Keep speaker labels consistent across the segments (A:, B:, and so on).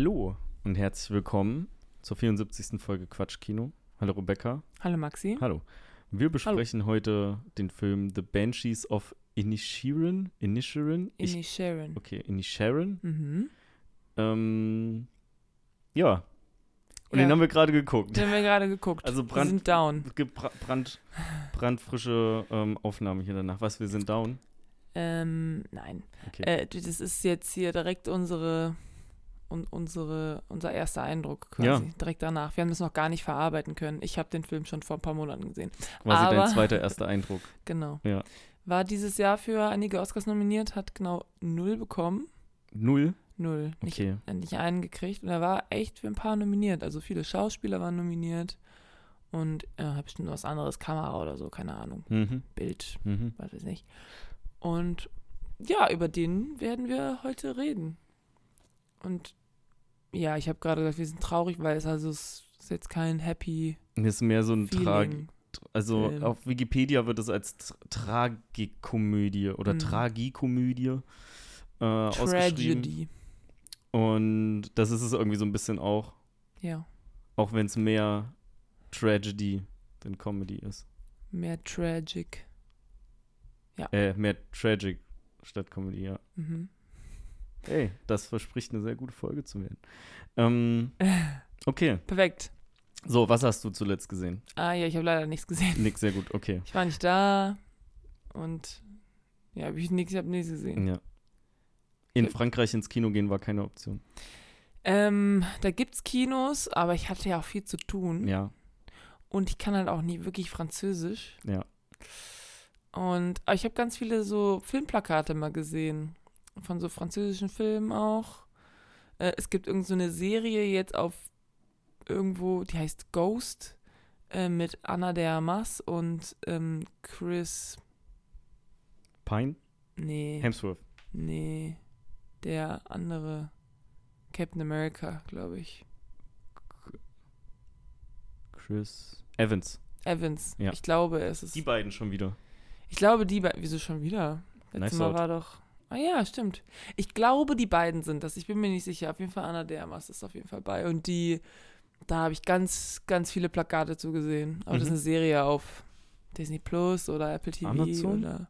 A: Hallo und herzlich willkommen zur 74. Folge Quatschkino. Hallo Rebecca.
B: Hallo Maxi.
A: Hallo. Wir besprechen heute den Film The Banshees of Inisherin. Inisherin?
B: Inisherin.
A: Okay, Inisherin.
B: Mhm.
A: Ähm, ja. Und
B: Ja.
A: den haben wir gerade geguckt.
B: Den haben wir gerade geguckt.
A: Also
B: wir
A: Brand-
B: sind down.
A: Es gibt bra- brand, brandfrische ähm, Aufnahmen hier danach. Was, wir sind down?
B: Ähm, nein.
A: Okay.
B: Äh, das ist jetzt hier direkt unsere, un, unsere, unser erster Eindruck quasi.
A: Ja.
B: Direkt danach. Wir haben das noch gar nicht verarbeiten können. Ich habe den Film schon vor ein paar Monaten gesehen.
A: Quasi dein
B: aber-
A: zweiter erster Eindruck.
B: Genau.
A: Ja.
B: War dieses Jahr für einige Oscars nominiert, hat genau null bekommen.
A: Null?
B: Null. Nicht,
A: Okay.
B: äh, nicht einen gekriegt. Und er war echt für ein paar nominiert. Also viele Schauspieler waren nominiert. Und äh, hat bestimmt was anderes, Kamera oder so, keine Ahnung.
A: Mhm.
B: Bild,
A: Mhm.
B: weiß ich. Und ja, über den werden wir heute reden. Und ja, ich habe gerade gesagt, wir sind traurig, weil es also es ist jetzt kein Happy
A: Das ist mehr so ein Trag. Also
B: Film.
A: auf Wikipedia wird es als Tr Tragikomödie oder
B: Mhm.
A: Tragikomödie äh, ausgeschrieben.
B: Tragedy.
A: Und das ist es irgendwie so ein bisschen auch,
B: Ja,
A: auch wenn es mehr Tragedy denn Comedy ist.
B: mehr tragic.
A: Äh, mehr Tragic statt Comedy, ja.
B: Mhm.
A: Ey, das verspricht eine sehr gute Folge zu werden. Ähm, okay,
B: Perfekt.
A: so, was hast du zuletzt gesehen?
B: Ah ja, ich habe leider nichts gesehen.
A: Nick, sehr gut, okay.
B: Ich war nicht da und ja, hab ich nichts, ich habe nichts gesehen.
A: Ja. In Frankreich ins Kino gehen war keine Option.
B: Ähm, da gibt's Kinos, aber ich hatte ja auch viel zu tun
A: Ja,
B: und ich kann halt auch nie wirklich Französisch.
A: ja.
B: Und ich habe ganz viele so Filmplakate mal gesehen. Von so französischen Filmen auch. Äh, es gibt irgend so eine Serie jetzt auf irgendwo, die heißt Ghost, äh, mit Anna de Armas und ähm, Chris.
A: Pine?
B: Nee.
A: Hemsworth.
B: Nee. Der andere. Captain America, glaube ich.
A: Chris Evans.
B: Evans.
A: Ja.
B: Ich glaube, es ist.
A: Die beiden schon wieder.
B: Ich glaube, die beiden. Wieso schon wieder? Letztes
A: Nice
B: Mal
A: out.
B: war doch. Ah ja, stimmt. Ich glaube, die beiden sind das. Ich bin mir nicht sicher. Auf jeden Fall Anna Dermas ist auf jeden Fall bei. Und die, da habe ich ganz, ganz viele Plakate zu gesehen. Aber das ist
A: Mhm.
B: eine Serie auf Disney Plus oder Apple TV
A: Amazon?
B: oder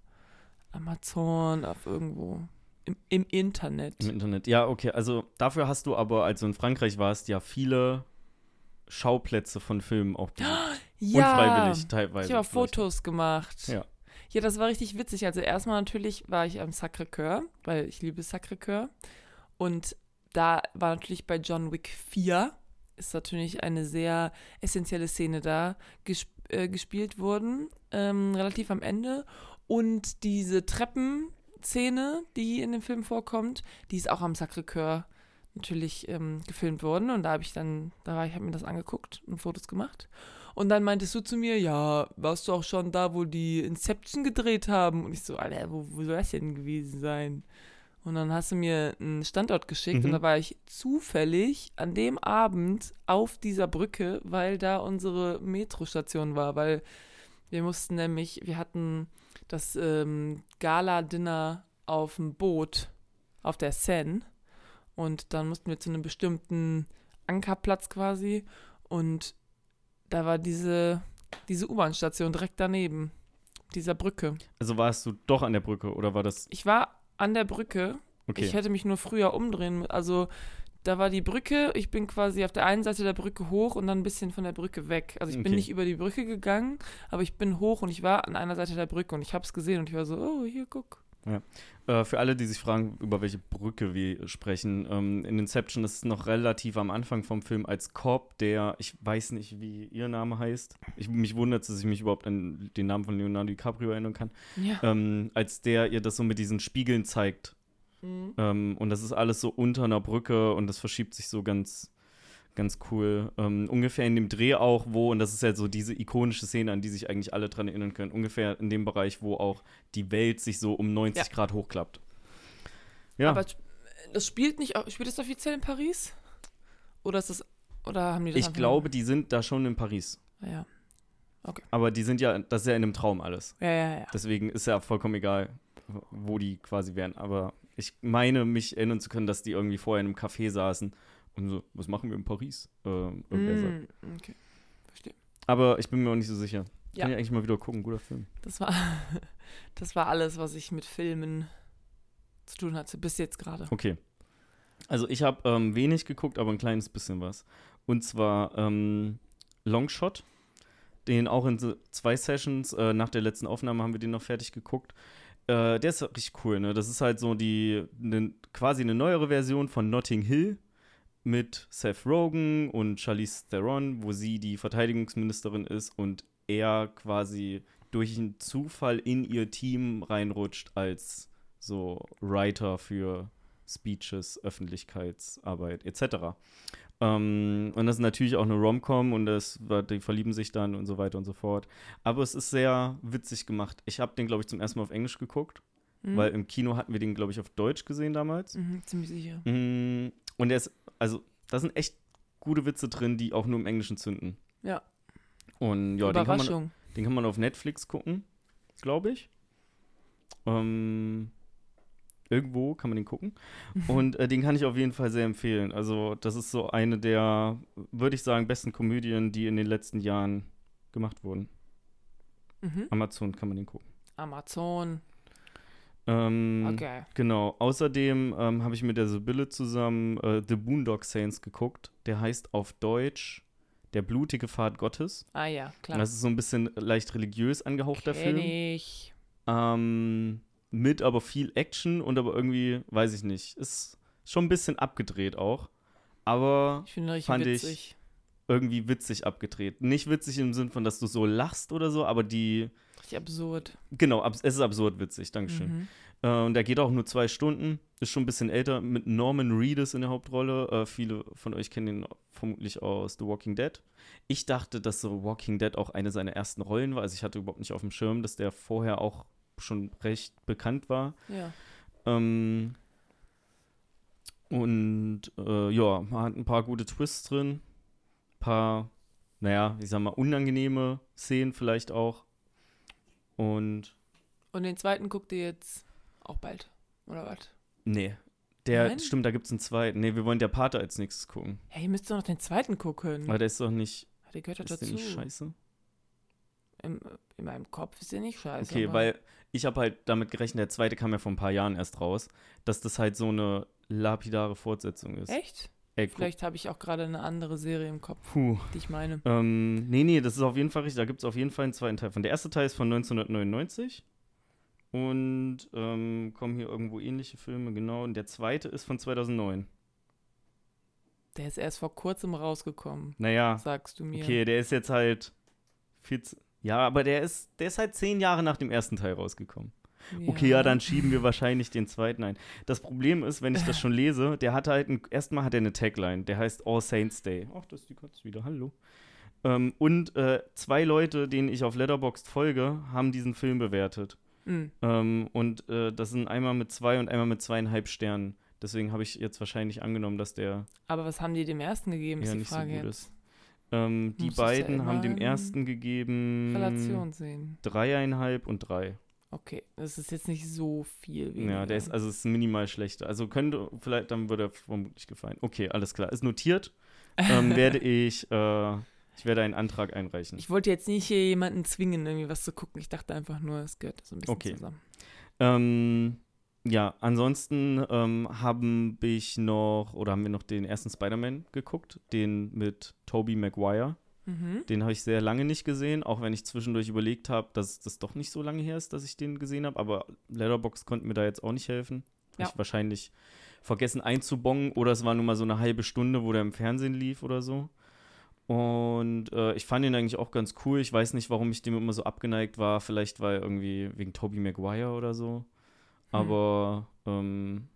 B: Amazon auf irgendwo. Im, im Internet.
A: Im Internet. Ja, okay. Also dafür hast du aber, als du in Frankreich warst, ja viele Schauplätze von Filmen auch besucht.
B: ja,
A: Unfreiwillig teilweise.
B: Ich habe. Fotos gemacht.
A: Ja.
B: Ja, das war richtig witzig. Also erstmal natürlich war ich am Sacré-Cœur, weil ich liebe Sacré-Cœur. Und da war natürlich bei John Wick 4 ist natürlich eine sehr essentielle Szene da gesp äh, gespielt worden, ähm, relativ am Ende. Und diese Treppenszene, die in dem Film vorkommt, die ist auch am Sacré-Cœur natürlich ähm, gefilmt worden. Und da habe ich dann, da war ich, habe mir das angeguckt und Fotos gemacht. Und dann meintest du zu mir, ja, warst du auch schon da, wo die Inception gedreht haben? Und ich so, Alter, wo, wo soll das denn gewesen sein? Und dann hast du mir einen Standort geschickt
A: Mhm.
B: und da war ich zufällig an dem Abend auf dieser Brücke, weil da unsere Metrostation war, weil wir mussten nämlich, wir hatten das ähm, Gala-Dinner auf dem Boot auf der Seine und dann mussten wir zu einem bestimmten Ankerplatz quasi und da war diese, diese U-Bahn-Station direkt daneben, dieser Brücke.
A: Also warst du doch an der Brücke oder war das.
B: Ich war an der Brücke.
A: Okay.
B: Ich hätte mich nur früher umdrehen. Also da war die Brücke. Ich bin quasi auf der einen Seite der Brücke hoch und dann ein bisschen von der Brücke weg. Also ich bin
A: Okay.
B: nicht über die Brücke gegangen, aber ich bin hoch und ich war an einer Seite der Brücke und ich habe es gesehen und ich war so, oh, hier, guck.
A: Äh, für alle, die sich fragen, über welche Brücke wir sprechen, ähm, in Inception ist es noch relativ am Anfang vom Film als Cop, der, ich weiß nicht, wie ihr Name heißt. Ich, mich wundert, dass ich mich überhaupt an den Namen von Leonardo DiCaprio erinnern kann.
B: Ja.
A: Ähm, als der ihr das so mit diesen Spiegeln zeigt.
B: Mhm.
A: Ähm, und das ist alles so unter einer Brücke und das verschiebt sich so ganz, ganz cool. Ähm, ungefähr in dem Dreh auch, wo, und das ist ja so diese ikonische Szene, an die sich eigentlich alle dran erinnern können, ungefähr in dem Bereich, wo auch die Welt sich so um 90
B: Ja.
A: Grad hochklappt. Ja,
B: Aber das spielt nicht, spielt das offiziell in Paris? Oder ist das, oder haben die das
A: ich glaube, die sind da schon in Paris.
B: nur- Ja.
A: Aber die sind ja, das ist ja in einem Traum alles.
B: Ja, ja, ja.
A: Deswegen ist ja vollkommen egal, wo die quasi wären. Aber ich meine, mich erinnern zu können, dass die irgendwie vorher in einem Café saßen Und so, was machen wir in Paris? Äh, sagt.
B: Mm, okay, verstehe.
A: Aber ich bin mir auch nicht so sicher.
B: Ja.
A: Kann ich eigentlich mal wieder gucken, guter Film.
B: Das war, das war alles, was ich mit Filmen zu tun hatte, bis jetzt gerade.
A: Okay. Also ich habe ähm, wenig geguckt, aber ein kleines bisschen was. Und zwar ähm, Longshot. Den auch in so zwei Sessions, äh, nach der letzten Aufnahme haben wir den noch fertig geguckt. Äh, der ist richtig cool, ne? Das ist halt so die, ne, quasi eine neuere Version von Notting Hill mit Seth Rogen und Charlize Theron, wo sie die Verteidigungsministerin ist und er quasi durch einen Zufall in ihr Team reinrutscht als so Writer für Speeches, Öffentlichkeitsarbeit etc. Ähm, und das ist natürlich auch eine Rom-Com und das, die verlieben sich dann und so weiter und so fort. Aber es ist sehr witzig gemacht. Ich habe den, glaube ich, zum ersten Mal auf Englisch geguckt,
B: Mhm.
A: weil im Kino hatten wir den, glaube ich, auf Deutsch gesehen damals.
B: Mhm, ziemlich sicher.
A: Mm, Und der ist, also, da sind echt gute Witze drin, die auch nur im Englischen zünden.
B: Ja.
A: Und ja, den kann, man, den kann man auf Netflix gucken, glaube ich. Ähm, irgendwo kann man den gucken. Und äh, den kann ich auf jeden Fall sehr empfehlen. Also, das ist so eine der, würde ich sagen, besten Komödien, die in den letzten Jahren gemacht wurden.
B: Mhm.
A: Amazon kann man den gucken.
B: Amazon.
A: Ähm,
B: Okay.
A: Genau. Außerdem ähm, habe ich mit der Sibylle zusammen äh, The Boondock Saints geguckt. Der heißt auf Deutsch Der blutige Pfad Gottes.
B: Ah ja, klar.
A: Das ist so ein bisschen leicht religiös angehauchter
B: Kenn
A: Film.
B: ich.
A: Ähm, mit aber viel Action und aber irgendwie, weiß ich nicht, ist schon ein bisschen abgedreht auch. Aber
B: Ich
A: Fand ich-
B: witzig.
A: irgendwie witzig abgedreht. Nicht witzig im Sinn von, dass du so lachst oder so, aber die,
B: Richtig absurd.
A: genau, abs es ist absurd witzig, Dankeschön.
B: Mhm.
A: Äh, und der geht auch nur zwei Stunden, ist schon ein bisschen älter, mit Norman Reedus in der Hauptrolle. Äh, viele von euch kennen ihn vermutlich aus The Walking Dead. Ich dachte, dass The Walking Dead auch eine seiner ersten Rollen war. Also ich hatte überhaupt nicht auf dem Schirm, dass der vorher auch schon recht bekannt war.
B: Ja.
A: Ähm, und äh, ja, man hat ein paar gute Twists drin. Ein paar, naja, ich sag mal, unangenehme Szenen vielleicht auch. Und
B: Und den zweiten guckt ihr jetzt auch bald. Oder was?
A: nee, der,
B: Nein?
A: stimmt, da gibt es einen zweiten. Nee, wir wollen der Pate als nächstes gucken.
B: Hey, ihr müsst doch noch den zweiten gucken.
A: Aber der ist doch nicht,
B: Der gehört doch
A: ist der
B: dazu.
A: nicht scheiße?
B: In, in meinem Kopf ist der nicht scheiße.
A: Okay, weil ich habe halt damit gerechnet, der zweite kam ja vor ein paar Jahren erst raus, dass das halt so eine lapidare Fortsetzung ist.
B: Echt?
A: Ey,
B: Vielleicht habe ich auch gerade eine andere Serie im Kopf,
A: puh.
B: die ich meine.
A: Ähm, nee, nee, das ist auf jeden Fall richtig. Da gibt es auf jeden Fall einen zweiten Teil von. Der erste Teil ist von 1999. Und ähm, kommen hier irgendwo ähnliche Filme, genau. Und der zweite ist von 2009.
B: Der ist erst vor kurzem rausgekommen,
A: Naja,
B: sagst du mir.
A: okay, der ist jetzt halt 14. Ja, aber der ist, der ist halt zehn Jahre nach dem ersten Teil rausgekommen. Okay, ja, dann schieben wir wahrscheinlich den zweiten ein. Das Problem ist, wenn ich das schon lese, der hat halt, ein, erstmal hat er eine Tagline, der heißt All Saints Day. Ach, das ist die Katze wieder, hallo. Ähm, und äh, zwei Leute, denen ich auf Letterboxd folge, haben diesen Film bewertet.
B: Mhm.
A: Ähm, und äh, das sind einmal mit zwei und einmal mit zweieinhalb Sternen. Deswegen habe ich jetzt wahrscheinlich angenommen, dass der
B: Aber was haben die dem ersten gegeben, ist
A: ja
B: die
A: nicht so
B: Frage
A: gut
B: jetzt.
A: ist. Ähm, die
B: es ja
A: beiden haben dem ersten gegeben
B: Relation sehen.
A: dreieinhalb und drei.
B: Okay, das ist jetzt nicht so viel weniger.
A: Ja, der ist, also ist minimal schlechter. Also könnte, vielleicht, dann würde er vermutlich gefallen. Okay, alles klar. Ist notiert. Ähm, werde ich, äh, ich werde einen Antrag einreichen.
B: Ich wollte jetzt nicht hier jemanden zwingen, irgendwie was zu gucken. Ich dachte einfach nur, es gehört so ein bisschen
A: Okay.
B: zusammen.
A: Ähm, ja, ansonsten ähm, haben ich noch, oder haben wir noch den ersten Spider-Man geguckt, den mit Tobey Maguire.
B: Mhm.
A: Den habe ich sehr lange nicht gesehen, auch wenn ich zwischendurch überlegt habe, dass das doch nicht so lange her ist, dass ich den gesehen habe. Aber Letterbox konnte mir da jetzt auch nicht helfen. Hab
B: Ja.
A: Ich wahrscheinlich vergessen einzubongen oder es war nur mal so eine halbe Stunde, wo der im Fernsehen lief oder so. Und äh, ich fand ihn eigentlich auch ganz cool. Ich weiß nicht, warum ich dem immer so abgeneigt war. Vielleicht weil irgendwie wegen Tobey Maguire oder so. Aber ähm,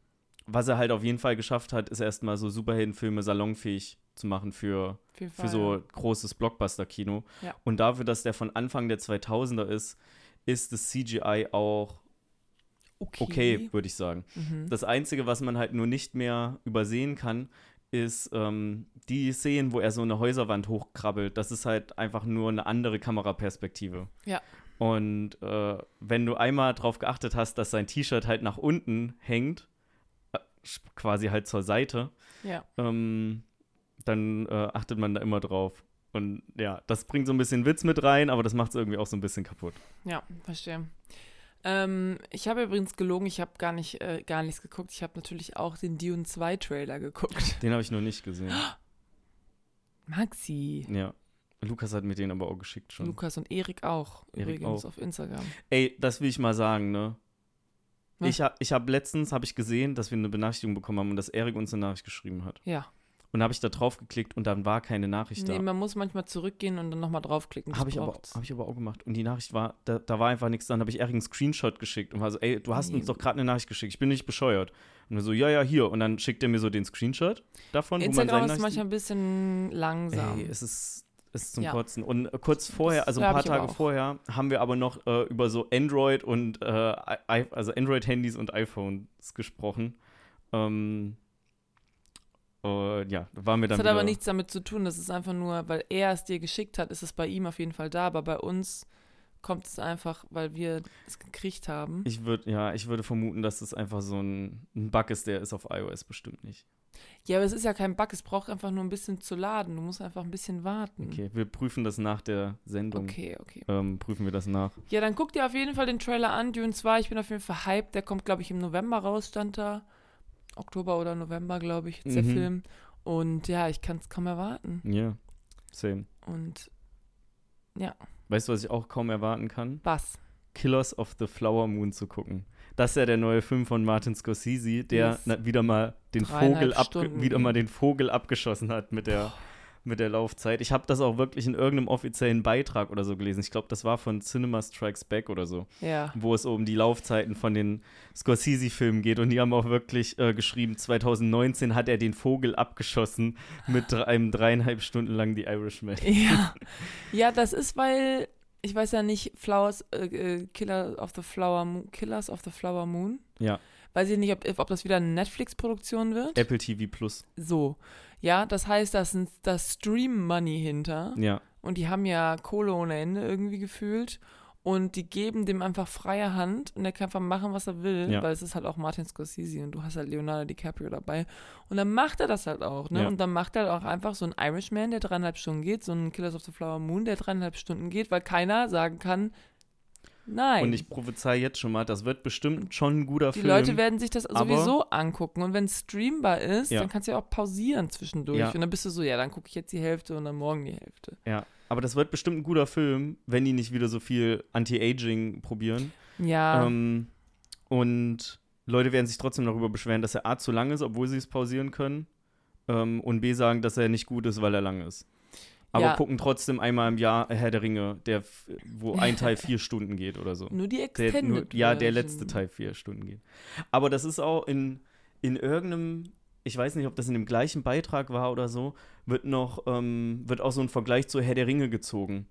A: was er halt auf jeden Fall geschafft hat, ist erstmal so Superheldenfilme salonfähig zu machen für für so
B: ja.
A: großes Blockbuster-Kino.
B: Ja.
A: Und dafür, dass der von Anfang der 2000er ist, ist das CGI auch
B: okay.
A: okay, würde ich sagen.
B: Mhm.
A: Das Einzige, was man halt nur nicht mehr übersehen kann, ist ähm, die Szenen, wo er so eine Häuserwand hochkrabbelt. Das ist halt einfach nur eine andere Kameraperspektive.
B: Ja.
A: Und äh, wenn du einmal drauf geachtet hast, dass sein T-Shirt halt nach unten hängt, äh, quasi halt zur Seite,
B: Ja.
A: ähm, dann äh, achtet man da immer drauf. Und ja, das bringt so ein bisschen Witz mit rein, aber das macht es irgendwie auch so ein bisschen kaputt.
B: Ja, verstehe. Ähm, ich habe übrigens gelogen, ich habe gar, nicht, äh, gar nichts geguckt. Ich habe natürlich auch den Dune 2 Trailer geguckt.
A: Den habe ich noch nicht gesehen.
B: Maxi.
A: Ja. Lukas hat mir den aber auch geschickt schon.
B: Lukas und Erik auch,
A: Erik
B: übrigens
A: auch.
B: auf Instagram.
A: Ey, das will ich mal sagen, ne?
B: Was?
A: Ich habe ich hab letztens hab ich gesehen, dass wir eine Benachrichtigung bekommen haben und dass Erik uns eine Nachricht geschrieben hat.
B: Ja.
A: Und habe ich da drauf geklickt und dann war keine Nachricht
B: Nee,
A: da.
B: man muss manchmal zurückgehen und dann nochmal draufklicken.
A: Habe ich, aber, hab ich aber auch gemacht. Und die Nachricht war, da, da war einfach nichts. Dann habe ich Erik einen Screenshot geschickt und war so, ey, du hast
B: Nee.
A: uns doch gerade eine Nachricht geschickt. Ich bin nicht bescheuert. Und so, ja, ja, hier. Und dann schickt er mir so den Screenshot davon, wo man
B: Instagram ist manchmal ein bisschen langsam.
A: Ey, es ist, es ist zum
B: Ja.
A: Kotzen. Und äh, kurz vorher, also ein paar Tage vorher, haben wir aber noch äh, über so Android und äh, also Android-Handys und iPhones gesprochen. Ähm, äh, ja, da waren wir dann
B: das hat aber nichts damit zu tun. Das ist einfach nur, weil er es dir geschickt hat, ist es bei ihm auf jeden Fall da. Aber bei uns kommt es einfach, weil wir es gekriegt haben.
A: Ich würde, ja, ich würde vermuten, dass das einfach so ein, ein Bug ist, der ist auf iOS bestimmt nicht.
B: Ja, aber es ist ja kein Bug. Es braucht einfach nur ein bisschen zu laden. Du musst einfach ein bisschen warten.
A: Okay, wir prüfen das nach der Sendung.
B: okay. okay.
A: Ähm, prüfen wir das nach.
B: Ja, dann guck dir auf jeden Fall den Trailer an. Dune 2, ich bin auf jeden Fall hyped. Der kommt, glaube ich, im November raus, stand da. Oktober oder November, glaube ich, jetzt der
A: Mhm.
B: Film. Und ja, ich kann es kaum erwarten.
A: Ja, same.
B: Und
A: Weißt du, was ich auch kaum erwarten kann?
B: was?
A: Killers of the Flower Moon zu gucken. Das ist ja der neue Film von Martin Scorsese, der
B: Yes.
A: wieder mal den Vogel wieder mal den Vogel abgeschossen hat mit der mit der Laufzeit. Ich habe das auch wirklich in irgendeinem offiziellen Beitrag oder so gelesen. Ich glaube, das war von Cinema Strikes Back oder so,
B: Ja.
A: wo es um die Laufzeiten von den Scorsese-Filmen geht. Und die haben auch wirklich äh, geschrieben, 2019 hat er den Vogel abgeschossen mit einem dreieinhalb Stunden lang The Irishman.
B: Ja. ja, das ist, weil, ich weiß ja nicht, Flowers, äh, äh, Killer of the Flower Moon, Killers of the Flower Moon.
A: Ja.
B: Weiß ich nicht, ob, ob das wieder eine Netflix-Produktion wird.
A: Apple TV Plus.
B: So. Ja, das heißt, da ist das Stream-Money hinter.
A: Ja.
B: Und die haben ja Kohle ohne Ende irgendwie gefühlt. Und die geben dem einfach freie Hand und er kann einfach machen, was er will,
A: Ja.
B: weil es ist halt auch Martin Scorsese und du hast halt Leonardo DiCaprio dabei. Und dann macht er das halt auch, ne?
A: Ja.
B: Und dann macht er halt auch einfach so einen Irishman, der dreieinhalb Stunden geht, so einen Killers of the Flower Moon, der dreieinhalb Stunden geht, weil keiner sagen kann, nein.
A: Und ich prophezei jetzt schon mal, das wird bestimmt schon ein guter
B: die
A: Film.
B: Leute werden sich das sowieso angucken. Und wenn es streambar ist,
A: Ja.
B: dann kannst du ja auch pausieren zwischendurch.
A: Ja.
B: Und dann bist du so, ja, dann gucke ich jetzt die Hälfte und dann morgen die Hälfte.
A: Ja, aber das wird bestimmt ein guter Film, wenn die nicht wieder so viel Anti-Aging probieren.
B: Ja.
A: Ähm, und Leute werden sich trotzdem darüber beschweren, dass er A zu lang ist, obwohl sie es pausieren können. Ähm, und B sagen, dass er nicht gut ist, weil er lang ist. Aber
B: Ja.
A: gucken trotzdem einmal im Jahr Herr der Ringe, der, wo ein Teil vier Stunden geht oder so.
B: nur die
A: Der,
B: Extended
A: nur, ja, der letzte Teil vier Stunden geht. Aber das ist auch in, in irgendeinem, ich weiß nicht, ob das in dem gleichen Beitrag war oder so, wird noch, ähm, wird auch so ein Vergleich zu Herr der Ringe gezogen.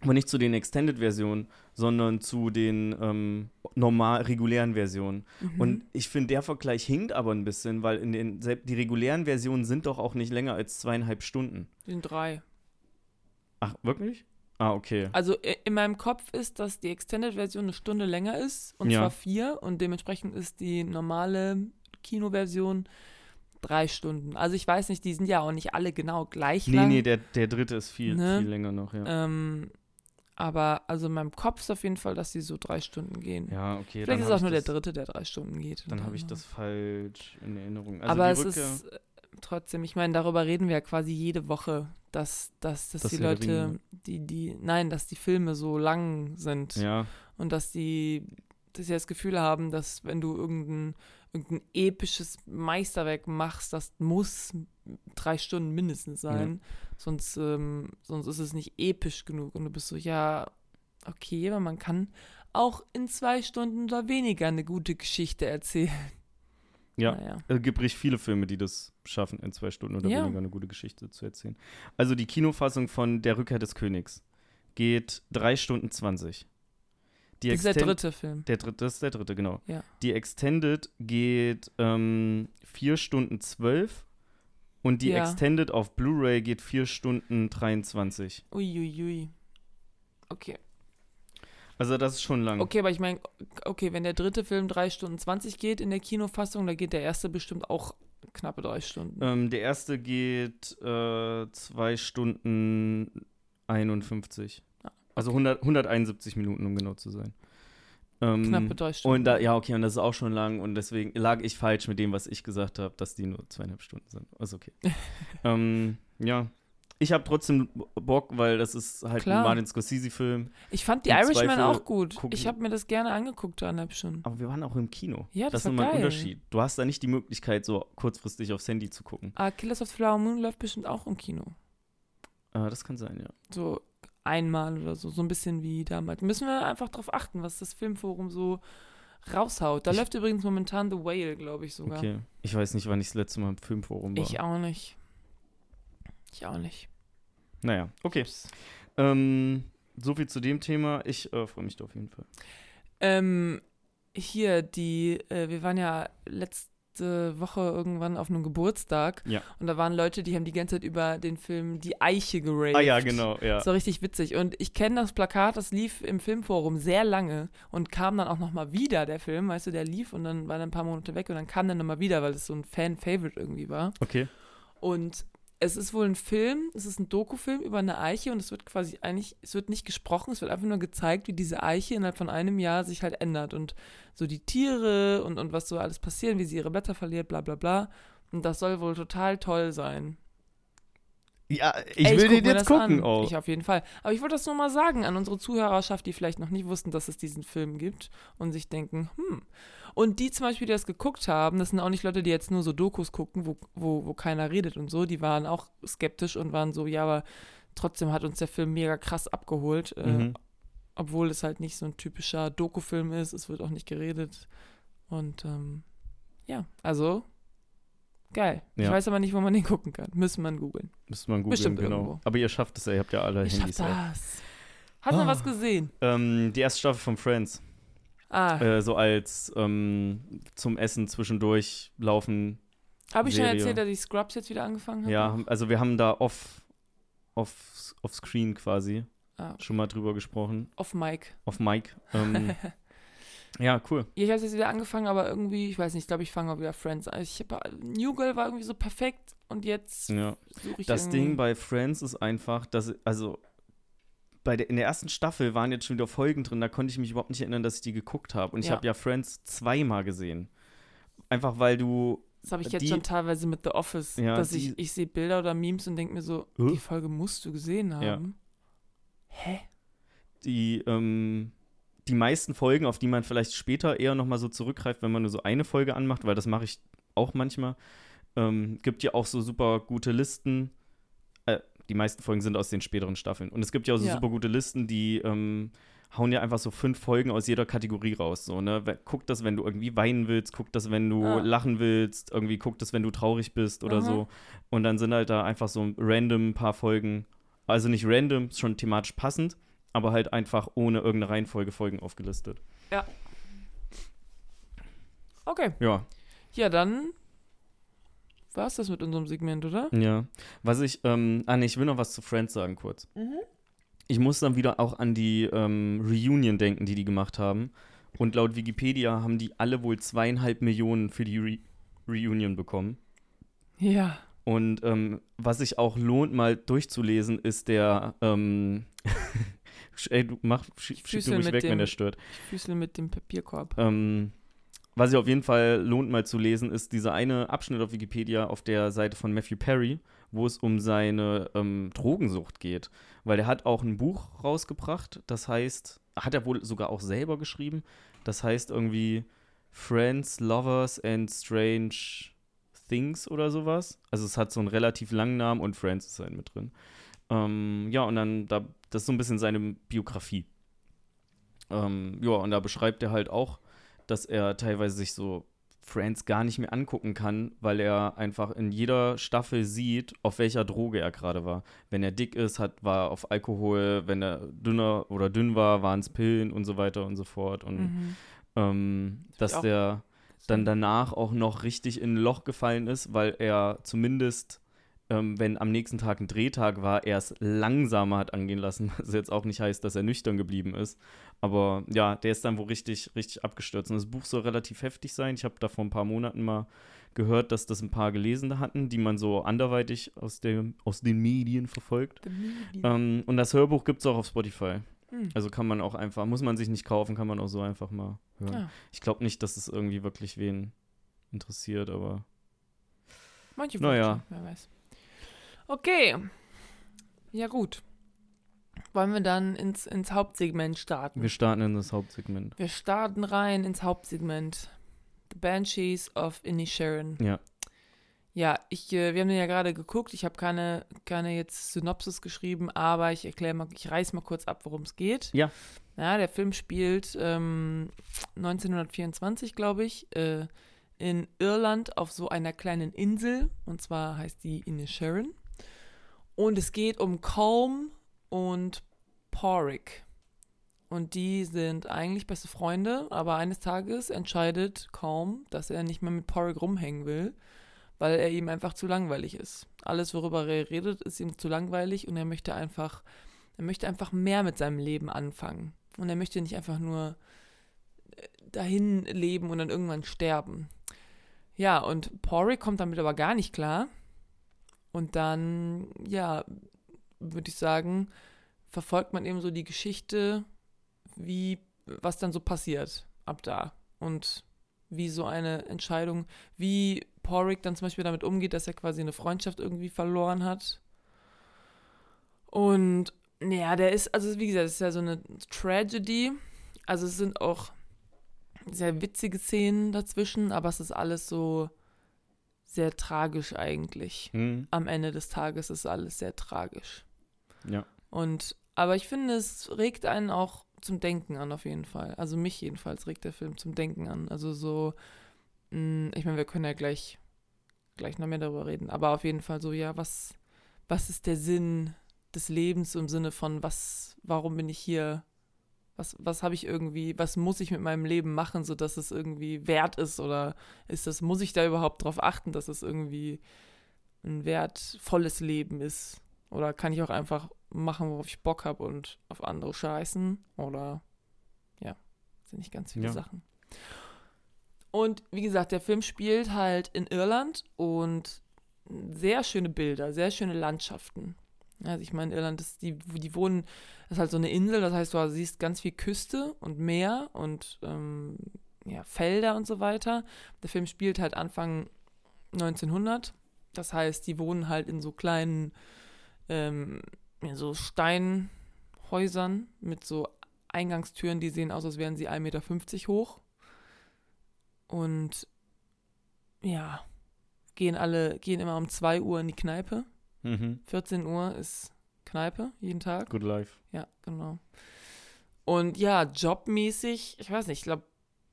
A: Aber nicht zu den Extended-Versionen, sondern zu den ähm, normal regulären Versionen.
B: Mhm.
A: Und ich finde, der Vergleich hinkt aber ein bisschen, weil in den, die regulären Versionen sind doch auch nicht länger als zweieinhalb Stunden.
B: Den drei.
A: Ach, wirklich? Ah, okay.
B: Also in meinem Kopf ist, dass die Extended-Version eine Stunde länger ist, und
A: Ja.
B: zwar vier, und dementsprechend ist die normale Kinoversion drei Stunden. Also ich weiß nicht, die sind ja auch nicht alle genau gleich
A: Nee,
B: lang.
A: nee, der, der dritte ist viel,
B: Ne?
A: viel länger noch, ja.
B: ähm, aber also in meinem Kopf ist auf jeden Fall, dass die so drei Stunden gehen.
A: Ja, okay.
B: Vielleicht
A: dann
B: ist auch nur der dritte, der drei Stunden geht.
A: Dann
B: Und
A: habe ich das falsch in Erinnerung. Also
B: aber es
A: Rückkehr,
B: ist äh, trotzdem, ich meine, darüber reden wir ja quasi jede Woche, dass, dass, dass
A: Das
B: die Leute, die, die, nein, dass die Filme so lang sind
A: ja,
B: und dass die, dass sie das Gefühl haben, dass wenn du irgendein, irgendein episches Meisterwerk machst, das muss drei Stunden mindestens sein, sonst, ähm, sonst ist es nicht episch genug und du bist so, ja, okay, aber man kann auch in zwei Stunden oder weniger eine gute Geschichte erzählen.
A: Ja.
B: Naja.
A: es gibt richtig viele Filme, die das schaffen, in zwei Stunden oder
B: Ja.
A: weniger eine gute Geschichte zu erzählen. Also die Kinofassung von Der Rückkehr des Königs geht drei Stunden 20. Die
B: Das ist der dritte Film.
A: Der dritte, das ist der dritte, genau.
B: Ja.
A: Die Extended geht ähm, 4 Stunden 12 und die
B: Ja.
A: Extended auf Blu-ray geht 4 Stunden 23.
B: Uiuiui. Okay.
A: Also das ist schon lang.
B: Okay, aber ich meine, okay, wenn der dritte Film 3 Stunden 20 geht in der Kinofassung, dann geht der erste bestimmt auch knappe drei Stunden.
A: Ähm, der erste geht äh, 2 Stunden 51.
B: Ah,
A: Also 100, 171 Minuten, um genau zu sein. Ähm,
B: Knappe drei Stunden.
A: Und da, ja, okay, und das ist auch schon lang und deswegen lag ich falsch mit dem, was ich gesagt habe, dass die nur zweieinhalb Stunden sind. Ist okay. ähm, ja. Ich habe trotzdem Bock, weil das ist halt
B: Klar.
A: ein Martin Scorsese-Film.
B: Ich fand die
A: Im
B: Irishman
A: Zweifel
B: auch gut.
A: guck
B: Ich habe mir das gerne angeguckt, dreieinhalb Stunden.
A: Aber wir waren auch im Kino.
B: Ja, das
A: das ist
B: war
A: nochmal ein. Unterschied. Du hast da nicht die Möglichkeit, so kurzfristig aufs Handy zu gucken.
B: Ah, Killers of the Flower Moon läuft bestimmt auch im Kino.
A: Äh, das kann sein, ja.
B: So einmal oder so. So ein bisschen wie damals. Müssen wir einfach drauf achten, was das Filmforum so raushaut. Da
A: Ich-
B: läuft übrigens momentan The Whale, glaube ich sogar.
A: Okay. Ich weiß nicht, wann ich das letzte Mal im Filmforum war.
B: Ich auch nicht. Ich auch nicht.
A: Naja, okay. Ähm, so viel zu dem Thema. Ich äh, freue mich da auf jeden Fall.
B: Ähm, hier, die, äh, wir waren ja letzte Woche irgendwann auf einem Geburtstag
A: Ja.
B: und da waren Leute, die haben die ganze Zeit über den Film Die Eiche geraved.
A: Ah ja, genau, ja.
B: Das war richtig witzig. Und ich kenne das Plakat, das lief im Filmforum sehr lange und kam dann auch nochmal wieder, der Film, weißt du, der lief und dann war er ein paar Monate weg und dann kam der nochmal wieder, weil es so ein Fan-Favorite irgendwie war.
A: Okay.
B: Und es ist wohl ein Film, es ist ein Dokufilm über eine Eiche und es wird quasi eigentlich, es wird nicht gesprochen, es wird einfach nur gezeigt, wie diese Eiche innerhalb von einem Jahr sich halt ändert und so die Tiere und, und was so alles passiert, wie sie ihre Blätter verliert, bla bla bla. Und das soll wohl total toll sein.
A: Ja, ich
B: Ey,
A: will
B: guck
A: den jetzt
B: das
A: gucken
B: an.
A: auch.
B: Ich auf jeden Fall. Aber ich wollte das nur mal sagen an unsere Zuhörerschaft, die vielleicht noch nicht wussten, dass es diesen Film gibt und sich denken, hm. Und die zum Beispiel, die das geguckt haben, das sind auch nicht Leute, die jetzt nur so Dokus gucken, wo, wo, wo keiner redet und so, die waren auch skeptisch und waren so, ja, aber trotzdem hat uns der Film mega krass abgeholt, äh,
A: Mhm.
B: obwohl es halt nicht so ein typischer Dokufilm ist, es wird auch nicht geredet. Und ähm, ja, also geil. Ich
A: Ja.
B: weiß aber nicht, wo man den gucken kann. Müssen man googeln.
A: Müsste man googeln,
B: Bestimmt
A: genau.
B: irgendwo.
A: Aber ihr schafft es ihr habt ja alle
B: Ich schaff
A: Handys auf.
B: das. Hast du
A: Ah.
B: was gesehen?
A: Ähm, die erste Staffel von Friends.
B: Ah,
A: Äh, so als ähm, zum Essen zwischendurch laufen.
B: habe ich schon
A: Serie.
B: erzählt, dass ich Scrubs jetzt wieder angefangen habe?
A: Ja, also wir haben da off, off, off Screen quasi
B: Ah,
A: schon mal drüber gesprochen.
B: auf Mike.
A: Auf Mike. Ähm, ja, cool.
B: Ich habe jetzt wieder angefangen, aber irgendwie, ich weiß nicht, ich glaube, ich fange auch wieder Friends an. Ich hab, New Girl war irgendwie so perfekt und jetzt
A: Ja.
B: suche ich
A: Das Ding bei Friends ist einfach, dass, also bei der, in der ersten Staffel waren jetzt schon wieder Folgen drin, da konnte ich mich überhaupt nicht erinnern, dass ich die geguckt habe. Und ich
B: Ja.
A: habe ja Friends zweimal gesehen. Einfach weil du,
B: Das habe ich jetzt
A: die-
B: schon teilweise mit The Office,
A: Ja,
B: dass
A: die-
B: ich, ich sehe Bilder oder Memes und denke mir so,
A: Huh?
B: die Folge musst du gesehen haben.
A: Ja.
B: Hä?
A: die, ähm, die meisten Folgen, auf die man vielleicht später eher nochmal so zurückgreift, wenn man nur so eine Folge anmacht, weil das mache ich auch manchmal, ähm, gibt ja auch so super gute Listen. Äh, die meisten Folgen sind aus den späteren Staffeln. Und es gibt ja auch so
B: Ja.
A: super gute Listen, die ähm, hauen ja einfach so fünf Folgen aus jeder Kategorie raus. So, ne? Guck das, wenn du irgendwie weinen willst, guck das, wenn du
B: Ah.
A: lachen willst, irgendwie guck das, wenn du traurig bist oder
B: Aha.
A: so. Und dann sind halt da einfach so random ein paar Folgen, also nicht random, schon thematisch passend, aber halt einfach ohne irgendeine Reihenfolge Folgen aufgelistet.
B: Okay.
A: Ja,
B: Ja, dann war es das mit unserem Segment, oder?
A: ja. Was ich, ähm, ah ne, ich will noch was zu Friends sagen kurz. Ich muss dann wieder auch an die ähm, Reunion denken, die die gemacht haben. Und laut Wikipedia haben die alle wohl zweieinhalb Millionen für die Re Reunion bekommen.
B: Ja.
A: Und ähm, was sich auch lohnt, mal durchzulesen, ist der, ähm, ey, du mach, schieb, schieb du
B: mit
A: weg, wenn
B: dem-
A: der stört.
B: Ich füßle mit dem Papierkorb.
A: Ähm, was sich auf jeden Fall lohnt, mal zu lesen, ist dieser eine Abschnitt auf Wikipedia auf der Seite von Matthew Perry, wo es um seine ähm, Drogensucht geht. Weil der hat auch ein Buch rausgebracht, das heißt, hat er wohl sogar auch selber geschrieben, das heißt irgendwie Friends, Lovers and Strange Things oder sowas. Also es hat so einen relativ langen Namen und Friends ist halt mit drin. Ähm, ja, und dann, da, das ist so ein bisschen seine Biografie. Ähm, ja, und da beschreibt er halt auch, dass er teilweise sich so Friends gar nicht mehr angucken kann, weil er einfach in jeder Staffel sieht, auf welcher Droge er gerade war. Wenn er dick ist, hat, war er auf Alkohol, wenn er dünner oder dünn war, waren es Pillen und so weiter und so fort. Und
B: Mhm.
A: ähm, dass der dann danach auch noch richtig in ein Loch gefallen ist, weil er zumindest ähm, wenn am nächsten Tag ein Drehtag war, er es langsamer hat angehen lassen. Was jetzt auch nicht heißt, dass er nüchtern geblieben ist. Aber ja, der ist dann wohl richtig, richtig abgestürzt. Und das Buch soll relativ heftig sein. Ich habe da vor ein paar Monaten mal gehört, dass das ein paar Gelesene hatten, die man so anderweitig aus, dem, aus den Medien verfolgt. Ähm, und das Hörbuch gibt es auch auf Spotify.
B: Hm.
A: Also kann man auch einfach, muss man sich nicht kaufen, kann man auch so einfach mal hören.
B: Ja.
A: Ich glaube nicht, dass es irgendwie wirklich wen interessiert, aber
B: Manche
A: Naja.
B: schon, wer weiß. Okay. Ja, gut. Wollen wir dann ins, ins Hauptsegment starten?
A: wir starten in das Hauptsegment.
B: Wir starten rein ins Hauptsegment. The Banshees of Inisherin.
A: Ja.
B: Ja, ich, äh, wir haben den ja gerade geguckt. Ich habe keine, keine jetzt Synopsis geschrieben, aber ich erkläre mal, ich reiß mal kurz ab, worum es geht.
A: Ja.
B: Ja, der Film spielt ähm, 1924, glaube ich, äh, in Irland auf so einer kleinen Insel. Und zwar heißt die Inisherin. Und es geht um Colm und Porrick. Und die sind eigentlich beste Freunde, aber eines Tages entscheidet Colm, dass er nicht mehr mit Porrick rumhängen will, weil er ihm einfach zu langweilig ist. Alles, worüber er redet, ist ihm zu langweilig und er möchte einfach, er möchte einfach mehr mit seinem Leben anfangen. Und er möchte nicht einfach nur äh, dahin leben und dann irgendwann sterben. Ja, und Porrick kommt damit aber gar nicht klar. Und dann, ja, würde ich sagen, verfolgt man eben so die Geschichte, wie, was dann so passiert ab da. Und wie so eine Entscheidung, wie Porrick dann zum Beispiel damit umgeht, dass er quasi eine Freundschaft irgendwie verloren hat. Und ja, der ist, also wie gesagt, es ist ja so eine Tragedy. Also es sind auch sehr witzige Szenen dazwischen, aber es ist alles so sehr tragisch eigentlich.
A: Hm,
B: Am Ende des Tages ist alles sehr tragisch.
A: ja.
B: Und, aber ich finde, es regt einen auch zum Denken an, auf jeden Fall. Also mich jedenfalls regt der Film zum Denken an. Also so, mh, ich meine, wir können ja gleich, gleich noch mehr darüber reden, aber auf jeden Fall so, ja, was, was ist der Sinn des Lebens im Sinne von, was, warum bin ich hier? Was, was habe ich irgendwie, was muss ich mit meinem Leben machen, sodass es irgendwie wert ist? Oder ist das, muss ich da überhaupt darauf achten, dass es irgendwie ein wertvolles Leben ist? Oder kann ich auch einfach machen, worauf ich Bock habe und auf andere scheißen? Oder ja, sind nicht ganz viele
A: Ja.
B: Sachen. Und wie gesagt, der Film spielt halt in Irland und sehr schöne Bilder, sehr schöne Landschaften. Also ich meine, Irland ist, die, die wohnen, ist halt so eine Insel, das heißt, du siehst ganz viel Küste und Meer und ähm, ja, Felder und so weiter. Der Film spielt halt Anfang 1900. Das heißt, die wohnen halt in so kleinen, ähm, in so Steinhäusern mit so Eingangstüren, die sehen aus, als wären sie 1,50 Meter hoch. Und ja, gehen alle, gehen immer um 2 Uhr in die Kneipe.
A: Mhm.
B: 14 Uhr ist Kneipe jeden Tag.
A: Good life.
B: Ja, genau. Und ja, jobmäßig, ich weiß nicht, ich glaube,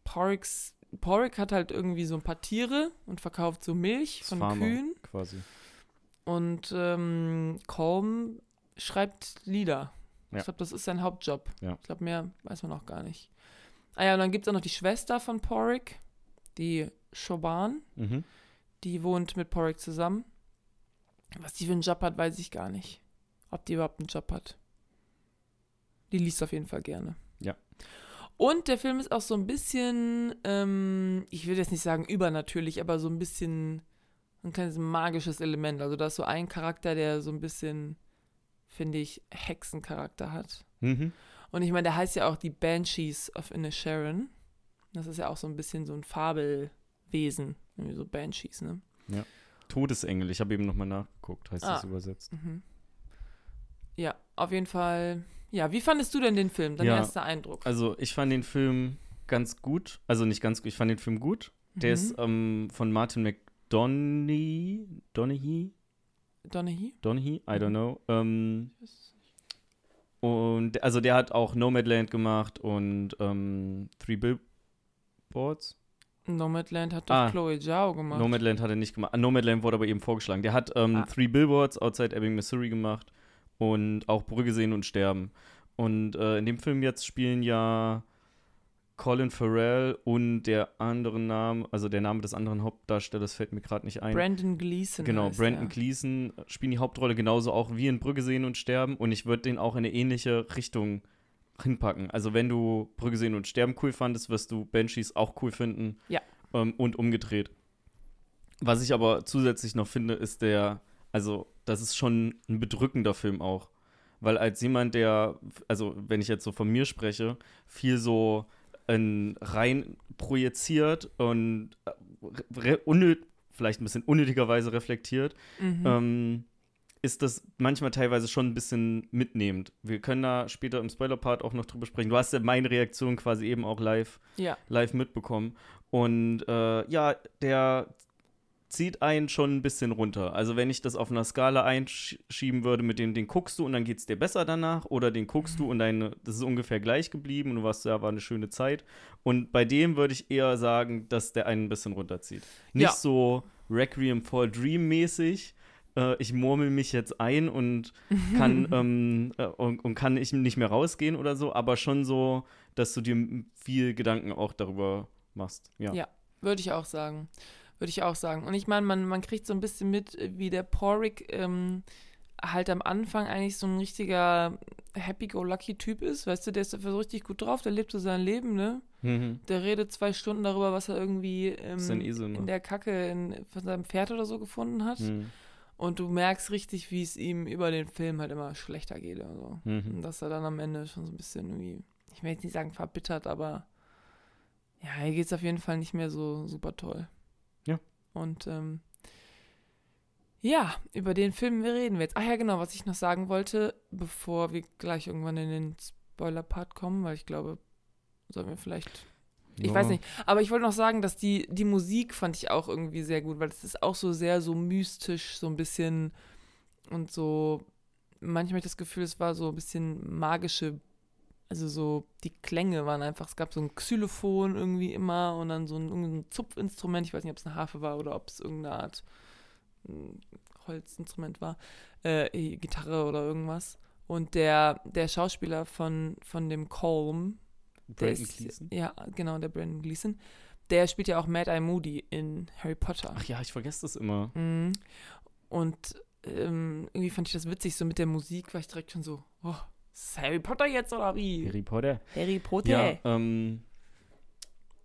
B: Porricks, Porrick hat halt irgendwie so ein paar Tiere und verkauft so Milch von
A: Farmer
B: Kühen.
A: quasi.
B: Und ähm, Colm schreibt Lieder.
A: Ja.
B: Ich glaube, das ist sein Hauptjob.
A: Ja.
B: Ich glaube, mehr weiß man auch gar nicht. Ah ja, und dann gibt es auch noch die Schwester von Porrick, die Shoban.
A: Mhm.
B: Die wohnt mit Porrick zusammen. Was die für einen Job hat, weiß ich gar nicht. Ob die überhaupt einen Job hat. Die liest auf jeden Fall gerne.
A: Ja.
B: Und der Film ist auch so ein bisschen, ähm, ich will jetzt nicht sagen übernatürlich, aber so ein bisschen ein kleines magisches Element. Also da ist so ein Charakter, der so ein bisschen, finde ich, Hexencharakter hat.
A: Mhm.
B: Und ich meine, der heißt ja auch die Banshees of Inisherin. Das ist ja auch so ein bisschen so ein Fabelwesen. Irgendwie so Banshees, ne?
A: Todesengel, ich habe eben nochmal nachgeguckt, heißt
B: Ah.
A: das übersetzt.
B: Mhm. Ja, auf jeden Fall. Ja, wie fandest du denn den Film? Dein
A: Ja,
B: erster Eindruck?
A: Also ich fand den Film ganz gut, also nicht ganz gut, ich fand den Film gut. Der
B: Mhm.
A: ist ähm, von Martin McDonaghy, Donaghy,
B: Donaghy?
A: Donaghy, I don't know. Ähm, und also der hat auch Nomadland gemacht und ähm, Three Billboards.
B: Nomadland hat doch
A: Ah.
B: Chloe Zhao gemacht.
A: Nomadland hat er nicht gemacht. Ah, Nomadland wurde aber eben vorgeschlagen. Der hat ähm,
B: Ah.
A: Three Billboards Outside Ebbing, Missouri gemacht und auch Brügge sehen und sterben. Und äh, in dem Film jetzt spielen ja Colin Farrell und der andere Name, also der Name des anderen Hauptdarstellers fällt mir gerade nicht ein.
B: Brandon Gleason.
A: Genau, Brandon
B: er.
A: Gleason spielt die Hauptrolle genauso auch wie in Brügge sehen und sterben und ich würde den auch in eine ähnliche Richtung hinpacken. Also wenn du Brügge sehen und sterben cool fandest, wirst du Banshees auch cool finden.
B: Ja.
A: Ähm, und umgedreht. Was ich aber zusätzlich noch finde, ist der, also das ist schon ein bedrückender Film auch. Weil als jemand, der, also wenn ich jetzt so von mir spreche, viel so in rein projiziert und re unnöt vielleicht ein bisschen unnötigerweise reflektiert,
B: Mhm.
A: ähm, ist das manchmal teilweise schon ein bisschen mitnehmend. Wir können da später im Spoiler-Part auch noch drüber sprechen. Du hast ja meine Reaktion quasi eben auch live,
B: ja.
A: live mitbekommen. Und äh, ja, der zieht einen schon ein bisschen runter. Also wenn ich das auf einer Skala einschieben würde, mit dem, den guckst du und dann geht es dir besser danach, oder den guckst du und deine, das ist ungefähr gleich geblieben und du warst, ja, war eine schöne Zeit. Und bei dem würde ich eher sagen, dass der einen ein bisschen runterzieht. Nicht
B: Ja.
A: so Requiem for Dream mäßig. Äh, ich murmel mich jetzt ein und kann, ähm, äh, und, und kann ich nicht mehr rausgehen oder so, aber schon so, dass du dir viel Gedanken auch darüber machst. Ja.
B: Ja. Würde ich auch sagen. Würde ich auch sagen. Und ich meine, man, man kriegt so ein bisschen mit, wie der Porik ähm, halt am Anfang eigentlich so ein richtiger Happy-Go-Lucky-Typ ist. Weißt du, der ist dafür so richtig gut drauf, der lebt so sein Leben, ne?
A: Mhm.
B: Der redet zwei Stunden darüber, was er irgendwie ähm,
A: Esel, ne?
B: in der Kacke in, von seinem Pferd oder so gefunden hat.
A: Mhm.
B: Und du merkst richtig, wie es ihm über den Film halt immer schlechter geht. Also.
A: Mhm.
B: Und dass er dann am Ende schon so ein bisschen irgendwie, ich will jetzt nicht sagen verbittert, aber ja, hier geht es auf jeden Fall nicht mehr so super toll.
A: Ja.
B: Und ähm, ja, über den Film reden wir jetzt. Ach ja, genau, was ich noch sagen wollte, bevor wir gleich irgendwann in den Spoiler-Part kommen, weil ich glaube, sollen wir vielleicht ich
A: Ja.
B: weiß nicht. Aber ich wollte noch sagen, dass die, die Musik fand ich auch irgendwie sehr gut, weil es ist auch so sehr so mystisch, so ein bisschen und so, manchmal habe ich das Gefühl, es war so ein bisschen magische, also so, die Klänge waren einfach, es gab so ein Xylophon irgendwie immer und dann so ein, irgendein Zupfinstrument, ich weiß nicht, ob es eine Harfe war oder ob es irgendeine Art mm, Holzinstrument war, äh, Gitarre oder irgendwas. Und der, der Schauspieler von, von dem Colm,
A: Brandon
B: ist,
A: Gleeson.
B: Ja, genau, der Brandon Gleason. Der spielt ja auch Mad Eye Moody in Harry Potter.
A: Ach ja, ich vergesse das immer.
B: Mhm. Und ähm, irgendwie fand ich das witzig, so mit der Musik war ich direkt schon so, oh, ist Harry Potter jetzt oder wie?
A: Harry Potter.
B: Harry Potter.
A: Ja, ähm,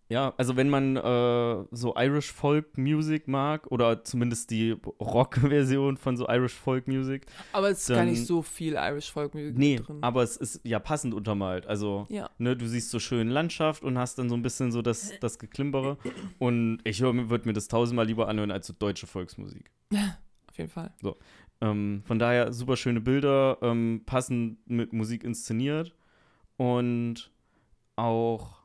A: ja, also wenn man äh, so Irish Folk Music mag oder zumindest die Rock-Version von so Irish Folk Music,
B: Aber es ist gar
A: dann-
B: nicht so viel Irish Folk Music
A: nee,
B: drin.
A: aber es ist ja passend untermalt. Also
B: ja,
A: ne, du siehst so schön Landschaft und hast dann so ein bisschen so das, das Geklimpere. Und ich würde mir das tausendmal lieber anhören als so deutsche Volksmusik.
B: auf jeden Fall.
A: Ähm, von daher super schöne Bilder, ähm, passend mit Musik inszeniert und auch,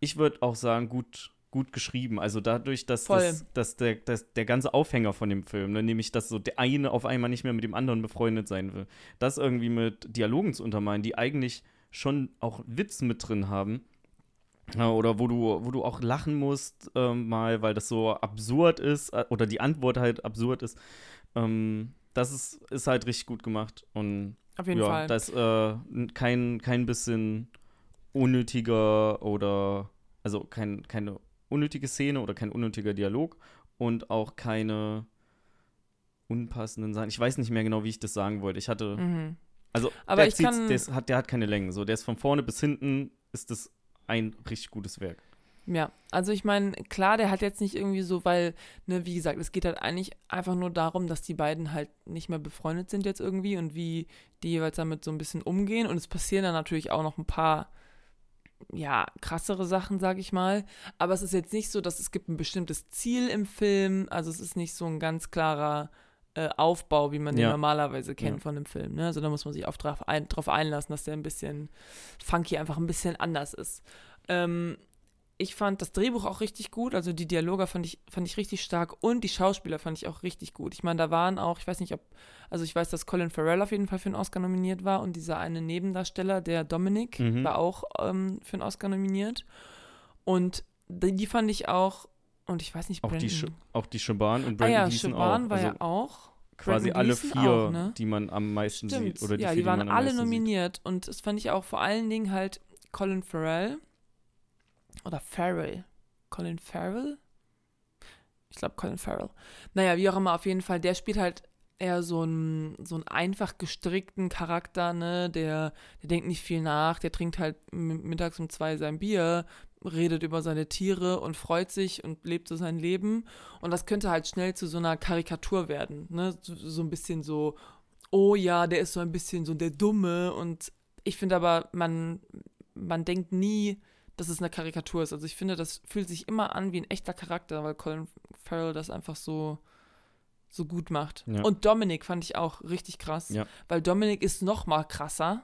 A: ich würde auch sagen, gut, gut geschrieben. Also dadurch, dass, das, dass der, dass der ganze Aufhänger von dem Film, ne, nämlich, dass so der eine auf einmal nicht mehr mit dem anderen befreundet sein will, das irgendwie mit Dialogen zu untermalen, die eigentlich schon auch Witz mit drin haben. Ja, oder wo du, wo du auch lachen musst, ähm, mal, weil das so absurd ist, äh, oder die Antwort halt absurd ist. Ähm, das ist, ist halt richtig gut gemacht. Und
B: Auf jeden
A: ja,
B: Fall.
A: da ist äh, kein, kein bisschen unnötiger oder also kein, keine unnötige Szene oder kein unnötiger Dialog und auch keine unpassenden Sachen. Ich weiß nicht mehr genau, wie ich das sagen wollte. Ich hatte,
B: mhm.
A: also
B: Aber
A: der,
B: ich kann-
A: der, ist, hat, der hat keine Längen. So, der ist von vorne bis hinten ist das ein richtig gutes Werk.
B: Ja, also ich meine, klar, der hat jetzt nicht irgendwie so, weil, ne, wie gesagt, es geht halt eigentlich einfach nur darum, dass die beiden halt nicht mehr befreundet sind jetzt irgendwie und wie die jeweils damit so ein bisschen umgehen. Und es passieren dann natürlich auch noch ein paar, ja, krassere Sachen, sag ich mal. Aber es ist jetzt nicht so, dass es gibt ein bestimmtes Ziel im Film. Also es ist nicht so ein ganz klarer äh, Aufbau, wie man den
A: Ja.
B: normalerweise kennt
A: Ja.
B: von einem Film. Ne? Also da muss man sich auch drauf, ein, drauf einlassen, dass der ein bisschen funky einfach ein bisschen anders ist. Ähm, ich fand das Drehbuch auch richtig gut, also die Dialoge fand ich, fand ich richtig stark und die Schauspieler fand ich auch richtig gut. Ich meine, da waren auch, ich weiß nicht, ob, also ich weiß, dass Colin Farrell auf jeden Fall für einen Oscar nominiert war und dieser eine Nebendarsteller, der Dominic,
A: Mhm.
B: war auch ähm, für einen Oscar nominiert. Und die, die fand ich auch, und ich weiß nicht,
A: Auch die, Sch
B: Brandon-
A: auch die Shaban und
B: Ah
A: Brandon
B: ja,
A: Gleeson
B: Shaban
A: auch.
B: war
A: also
B: ja auch.
A: quasi
B: Brandon
A: alle vier,
B: auch, ne?
A: die man am meisten
B: Stimmt.
A: sieht. Oder die
B: ja,
A: vier,
B: die waren
A: am
B: alle
A: meisten sieht.
B: nominiert und das fand ich auch vor allen Dingen halt Colin Farrell. Oder Farrell. Colin Farrell? Ich glaube Colin Farrell. Naja, wie auch immer, auf jeden Fall, der spielt halt eher so einen, so einen einfach gestrickten Charakter, ne? Der, der denkt nicht viel nach, der trinkt halt mittags um zwei sein Bier, redet über seine Tiere und freut sich und lebt so sein Leben. Und das könnte halt schnell zu so einer Karikatur werden, ne? So, so ein bisschen so, oh ja, der ist so ein bisschen so der Dumme. Und ich finde aber, man, man denkt nie, dass es eine Karikatur ist. Also ich finde, das fühlt sich immer an wie ein echter Charakter, weil Colin Farrell das einfach so so gut macht. Ja. Und Dominik fand ich auch richtig krass, ja. weil Dominik ist noch mal krasser.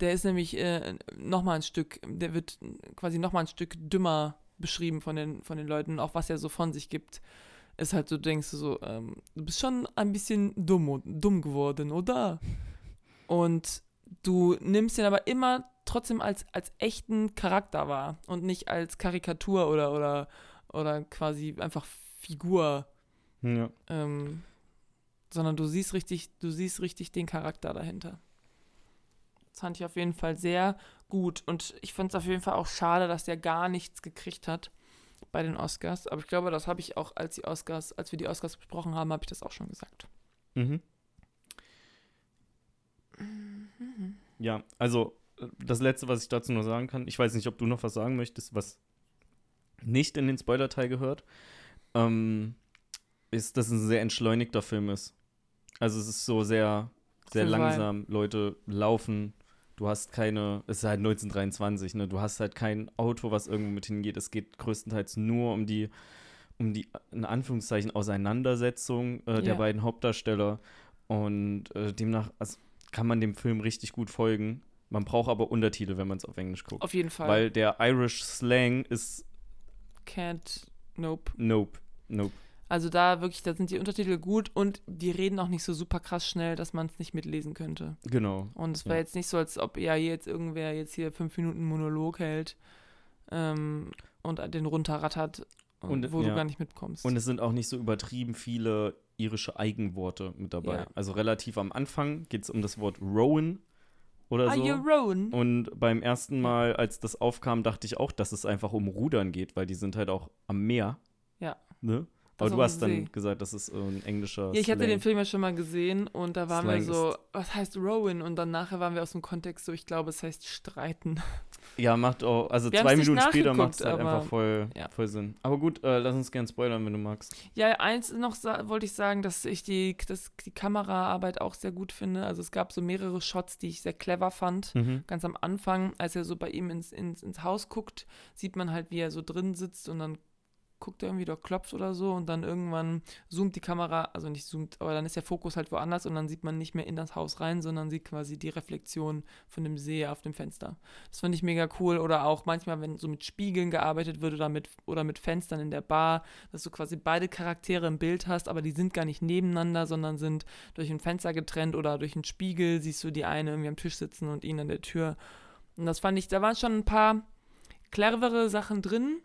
B: Der ist nämlich äh, noch mal ein Stück, der wird quasi noch mal ein Stück dümmer beschrieben von den, von den Leuten, auch was er so von sich gibt. Ist halt so, denkst du so, ähm, du bist schon ein bisschen dumm, dumm geworden, oder? Und du nimmst ihn aber immer trotzdem als, als echten Charakter wahr und nicht als Karikatur oder, oder, oder quasi einfach Figur. Ja. Ähm, sondern du siehst richtig, du siehst richtig den Charakter dahinter. Das fand ich auf jeden Fall sehr gut und ich fand es auf jeden Fall auch schade, dass der gar nichts gekriegt hat bei den Oscars. Aber ich glaube, das habe ich auch, als die Oscars, als wir die Oscars besprochen haben, habe ich das auch schon gesagt.
A: Mhm. Mhm. Ja, also das Letzte, was ich dazu nur sagen kann, ich weiß nicht, ob du noch was sagen möchtest, was nicht in den Spoiler-Teil gehört, ähm, ist, dass es ein sehr entschleunigter Film ist. Also es ist so sehr, sehr langsam. Leute laufen. Du hast keine, es ist halt 1923, ne? Du hast halt kein Auto, was irgendwo mit hingeht. Es geht größtenteils nur um die, um die, in Anführungszeichen, Auseinandersetzung äh, der beiden Hauptdarsteller. Und äh, demnach also, kann man dem Film richtig gut folgen. Man braucht aber Untertitel, wenn man es auf Englisch guckt.
B: Auf jeden Fall.
A: Weil der Irish Slang ist.
B: Can't. Nope.
A: Nope. Nope.
B: Also da wirklich, da sind die Untertitel gut und die reden auch nicht so super krass schnell, dass man es nicht mitlesen könnte.
A: Genau.
B: Und es war ja. jetzt nicht so, als ob ja jetzt irgendwer jetzt hier fünf Minuten Monolog hält ähm, und den runterrattert, und, wo ja. du gar nicht mitkommst.
A: Und es sind auch nicht so übertrieben viele irische Eigenworte mit dabei. Ja. Also relativ am Anfang geht es um das Wort Rowan oder Are so. You? Und beim ersten Mal, als das aufkam, dachte ich auch, dass es einfach um Rudern geht, weil die sind halt auch am Meer.
B: Ja.
A: Ne? Aber du hast dann gesagt, das ist ein englischer.
B: Ja, ich hatte den Film ja schon mal gesehen und da waren Slang wir so, was heißt Rowan? Und dann nachher waren wir aus dem Kontext so, ich glaube, es heißt streiten.
A: Ja, macht auch, also wir zwei Minuten später macht es halt einfach voll, ja. voll Sinn. Aber gut, äh, lass uns gern spoilern, wenn du magst.
B: Ja, eins noch wollte ich sagen, dass ich die, dass die Kameraarbeit auch sehr gut finde. Also es gab so mehrere Shots, die ich sehr clever fand. Mhm. Ganz am Anfang, als er so bei ihm ins, ins, ins Haus guckt, sieht man halt, wie er so drin sitzt und dann guckt er irgendwie, da klopft oder so und dann irgendwann zoomt die Kamera, also nicht zoomt, aber dann ist der Fokus halt woanders und dann sieht man nicht mehr in das Haus rein, sondern sieht quasi die Reflexion von dem See auf dem Fenster. Das fand ich mega cool oder auch manchmal, wenn so mit Spiegeln gearbeitet wird oder mit, oder mit Fenstern in der Bar, dass du quasi beide Charaktere im Bild hast, aber die sind gar nicht nebeneinander, sondern sind durch ein Fenster getrennt oder durch einen Spiegel siehst du die eine irgendwie am Tisch sitzen und ihn an der Tür. Und das fand ich, da waren schon ein paar clevere Sachen drin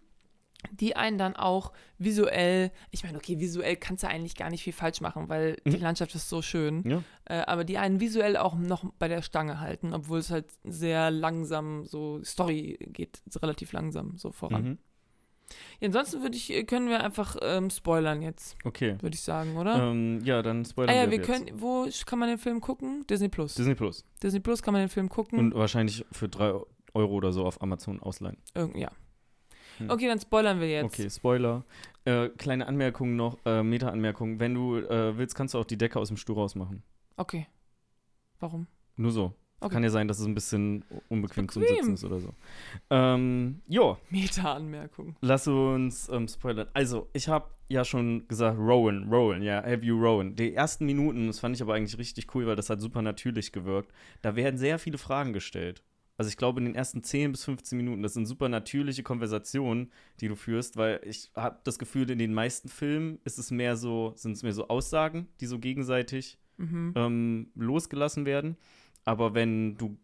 B: die einen dann auch visuell, ich meine, okay, visuell kannst du eigentlich gar nicht viel falsch machen, weil mhm. die Landschaft ist so schön, ja. äh, aber die einen visuell auch noch bei der Stange halten, obwohl es halt sehr langsam, so Story geht relativ langsam so voran. Mhm. Ja, ansonsten würde ich, können wir einfach ähm, spoilern jetzt.
A: Okay.
B: Würde ich sagen, oder?
A: Ähm, ja, dann spoilern
B: ah, ja,
A: wir.
B: wir können, wo kann man den Film gucken? Disney Plus.
A: Disney Plus.
B: Disney Plus kann man den Film gucken.
A: Und wahrscheinlich für drei Euro oder so auf Amazon ausleihen.
B: Irg ja. Hm. Okay, dann spoilern wir jetzt.
A: Okay, Spoiler. Äh, kleine Anmerkung noch, äh, Meta-Anmerkung. Wenn du äh, willst, kannst du auch die Decke aus dem Stuhl rausmachen.
B: Okay. Warum?
A: Nur so. Okay. Kann ja sein, dass es ein bisschen unbequem zum Sitzen ist oder so. Ähm, jo.
B: Meta-Anmerkung.
A: Lass uns ähm, spoilern. Also, ich habe ja schon gesagt, Rowan, Rowan, ja, have you Rowan. Die ersten Minuten, das fand ich aber eigentlich richtig cool, weil das hat super natürlich gewirkt. Da werden sehr viele Fragen gestellt. Also ich glaube, in den ersten 10 bis 15 Minuten, das sind super natürliche Konversationen, die du führst, weil ich habe das Gefühl, in den meisten Filmen ist es mehr so, sind es mehr so Aussagen, die so gegenseitig mhm. ähm, losgelassen werden. Aber wenn du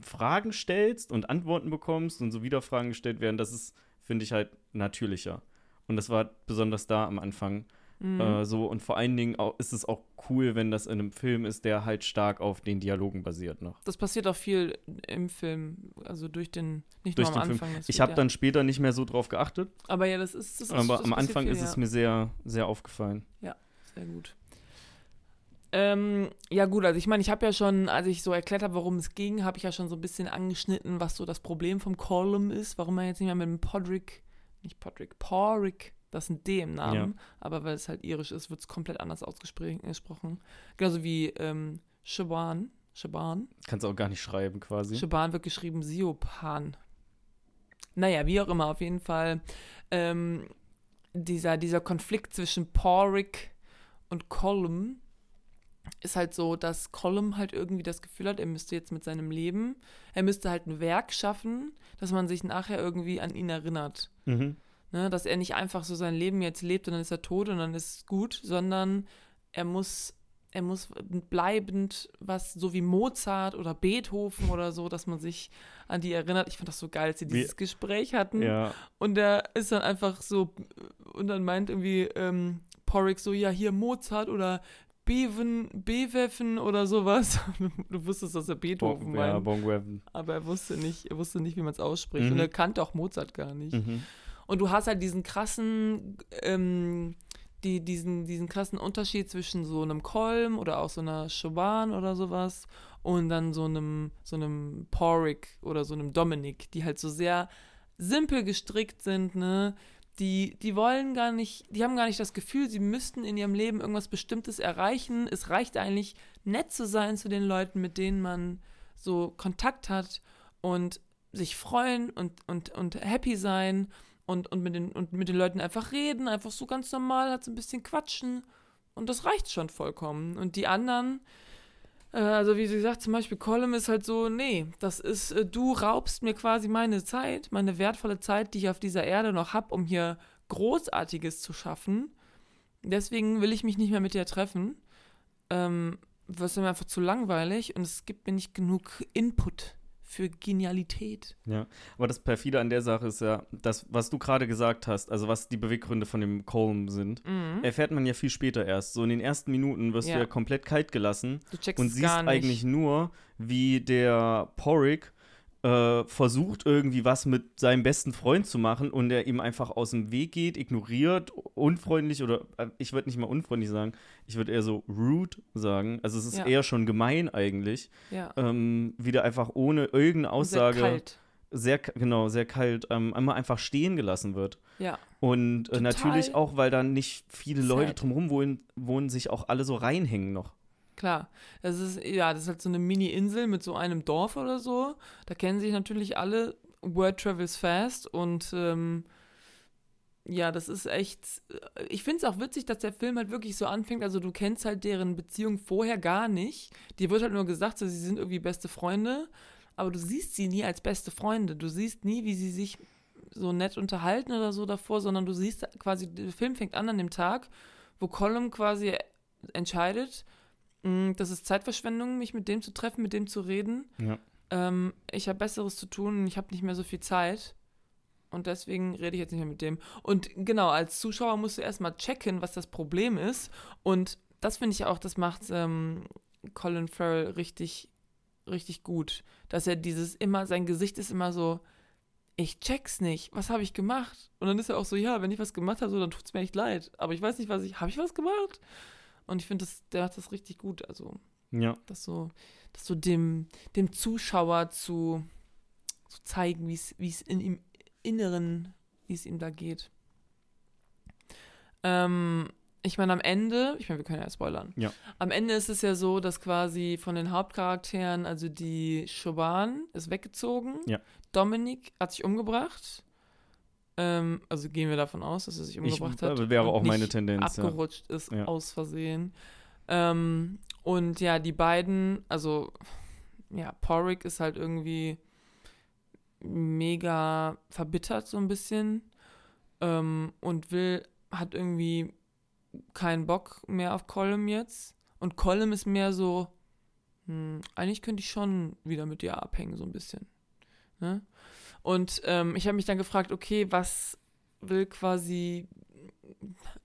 A: Fragen stellst und Antworten bekommst und so wieder Fragen gestellt werden, das ist, finde ich, halt natürlicher. Und das war besonders da am Anfang mhm. äh, so. Und vor allen Dingen auch, ist es auch cool, wenn das in einem Film ist, der halt stark auf den Dialogen basiert noch.
B: Das passiert auch viel im Film, also durch den, nicht
A: Durch
B: nur am. Anfang.
A: Ich habe
B: ja-
A: dann später nicht mehr so drauf geachtet,
B: Aber ja, das ist. Das ist
A: aber
B: das
A: am Anfang
B: viel,
A: ist
B: ja.
A: es mir sehr, sehr aufgefallen.
B: Sehr gut. Ähm, ja gut, also ich meine, ich habe ja schon, als ich so erklärt habe, worum es ging, habe ich ja schon so ein bisschen angeschnitten, was so das Problem vom Column ist, warum er jetzt nicht mehr mit dem Podrick, nicht Podrick, Porrick, das ist ein D im Namen, aber weil es halt irisch ist, wird es komplett anders ausgesprochen. Genauso wie ähm, Shaban, Shaban.
A: Kannst auch gar nicht schreiben quasi.
B: Shaban wird geschrieben Siopan. Naja, wie auch immer, auf jeden Fall ähm, dieser, dieser Konflikt zwischen Porrick und Colum ist halt so, dass Colum halt irgendwie das Gefühl hat, er müsste jetzt mit seinem Leben, er müsste halt ein Werk schaffen, dass man sich nachher irgendwie an ihn erinnert.
A: Mhm.
B: Ne? Dass er nicht einfach so sein Leben jetzt lebt und dann ist er tot und dann ist es gut, sondern er muss, er muss bleibend was, so wie Mozart oder Beethoven oder so, dass man sich an die erinnert. Ich fand das so geil, als sie
A: Wie-
B: dieses Gespräch hatten.
A: Ja,
B: Und der ist dann einfach so, und dann meint irgendwie ähm, Porrick so, ja, hier Mozart oder Beven, Bewefen oder sowas. Du wusstest, dass er Beethoven
A: Bon, ja
B: meint,
A: Bongweven.
B: aber er wusste nicht, er wusste nicht, wie man es ausspricht.
A: Mhm.
B: Und er kannte auch Mozart gar nicht.
A: Mhm.
B: Und du hast halt diesen krassen, ähm, die, diesen, diesen krassen Unterschied zwischen so einem Kolm oder auch so einer Choban oder sowas und dann so einem, so einem Porrick oder so einem Dominik, die halt so sehr simpel gestrickt sind, ne? Die, die wollen gar nicht, die haben gar nicht das Gefühl, sie müssten in ihrem Leben irgendwas Bestimmtes erreichen. Es reicht eigentlich, nett zu sein zu den Leuten, mit denen man so Kontakt hat und sich freuen und, und, und happy sein und, und, mit den, und mit den Leuten einfach reden, einfach so ganz normal, halt so ein bisschen quatschen. Und das reicht schon vollkommen. Und die anderen, äh, also wie sie sagt, zum Beispiel Colum ist halt so, nee, das ist, äh, du raubst mir quasi meine Zeit, meine wertvolle Zeit, die ich auf dieser Erde noch habe, um hier Großartiges zu schaffen. Deswegen will ich mich nicht mehr mit dir treffen. Ähm, das ist mir einfach zu langweilig und es gibt mir nicht genug Input für Genialität.
A: Ja, aber das perfide an der Sache ist ja, das, was du gerade gesagt hast, also was die Beweggründe von dem Colm sind,
B: Mhm.
A: erfährt man ja viel später erst. So in den ersten Minuten wirst
B: Ja.
A: du ja komplett kalt gelassen
B: Du checkst
A: und siehst eigentlich nur, wie der Porrick äh, versucht irgendwie was mit seinem besten Freund zu machen und er ihm einfach aus dem Weg geht, ignoriert, unfreundlich oder äh, ich würde nicht mal unfreundlich sagen, ich würde eher so rude sagen. Also es ist
B: Ja.
A: eher schon gemein eigentlich,
B: ja.
A: ähm, wieder einfach ohne irgendeine
B: Und sehr
A: Aussage
B: kalt.
A: sehr, genau, sehr kalt, ähm, einmal einfach stehen gelassen wird.
B: Ja.
A: Und äh, natürlich auch, weil da nicht viele Leute drumherum wohnen, wohnen, sich auch alle so reinhängen noch.
B: Klar, das ist, ja, das ist halt so eine Mini-Insel mit so einem Dorf oder so. Da kennen sich natürlich alle. Word travels fast und ähm, ja, das ist echt. Ich finde es auch witzig, dass der Film halt wirklich so anfängt. Also, du kennst halt deren Beziehung vorher gar nicht. Dir wird halt nur gesagt, so, sie sind irgendwie beste Freunde, aber du siehst sie nie als beste Freunde. Du siehst nie, wie sie sich so nett unterhalten oder so davor, sondern du siehst quasi, der Film fängt an an dem Tag, wo Colum quasi entscheidet, Das ist Zeitverschwendung, mich mit dem zu treffen, mit dem zu reden.
A: Ja.
B: Ähm, ich habe Besseres zu tun und ich habe nicht mehr so viel Zeit. Und deswegen rede ich jetzt nicht mehr mit dem. Und genau, als Zuschauer musst du erstmal checken, was das Problem ist. Und das finde ich auch, das macht ähm, Colin Farrell richtig, richtig gut. Dass er dieses immer, sein Gesicht ist immer so, ich check's nicht, was habe ich gemacht? Und dann ist er auch so, ja, wenn ich was gemacht habe, so, dann tut's mir echt leid. Aber ich weiß nicht, was ich, habe ich was gemacht? Und ich finde, das- der macht das richtig gut. Also,
A: Ja.
B: das so, das so dem, dem Zuschauer zu, zu zeigen, wie es wie es in ihm Inneren, wie es ihm da geht. Ähm, ich meine, am Ende, ich meine, wir können ja spoilern.
A: Ja.
B: Am Ende ist es ja so, dass quasi von den Hauptcharakteren, also die Shoban ist weggezogen.
A: Ja.
B: Dominik hat sich umgebracht. Ähm, also gehen wir davon aus, dass er sich
A: Ich,
B: umgebracht hat.
A: äh, wäre auch meine Tendenz. Ja.
B: abgerutscht ist
A: Ja.
B: aus Versehen. Ähm, und ja, die beiden, also ja, Porrick ist halt irgendwie mega verbittert so ein bisschen ähm, und will, hat irgendwie keinen Bock mehr auf Colum jetzt. Und Colum ist mehr so, hm, eigentlich könnte ich schon wieder mit dir abhängen, so ein bisschen. Ne? Und ähm, ich habe mich dann gefragt, okay, was will quasi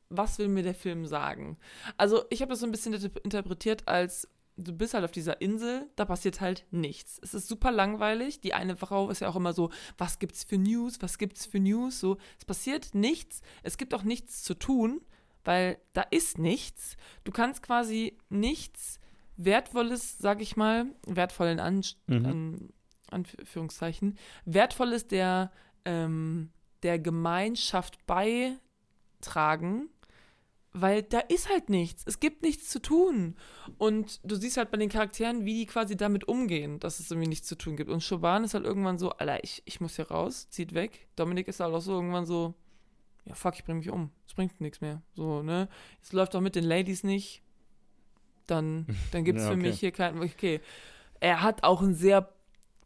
B: was will mir der Film sagen? Also, ich habe das so ein bisschen interpretiert als, du bist halt auf dieser Insel, da passiert halt nichts. Es ist super langweilig. Die eine Frau ist ja auch immer so, was gibt's für News, was gibt's für News? So, es passiert nichts. Es gibt auch nichts zu tun, weil da ist nichts. Du kannst quasi nichts Wertvolles, sag ich mal, wertvoll in An mhm. An Anführungszeichen, Wertvolles der, ähm, der Gemeinschaft beitragen weil da ist halt nichts. Es gibt nichts zu tun. Und du siehst halt bei den Charakteren, wie die quasi damit umgehen, dass es irgendwie nichts zu tun gibt. Und Shoban ist halt irgendwann so, Alter, ich, ich muss hier raus, zieht weg. Dominik ist halt auch so irgendwann so, ja, fuck, ich bring mich um. Es bringt nichts mehr. So, ne? Es läuft auch mit den Ladies nicht. Dann, dann gibt es ja, okay. für mich hier kein. Okay. Er hat auch ein sehr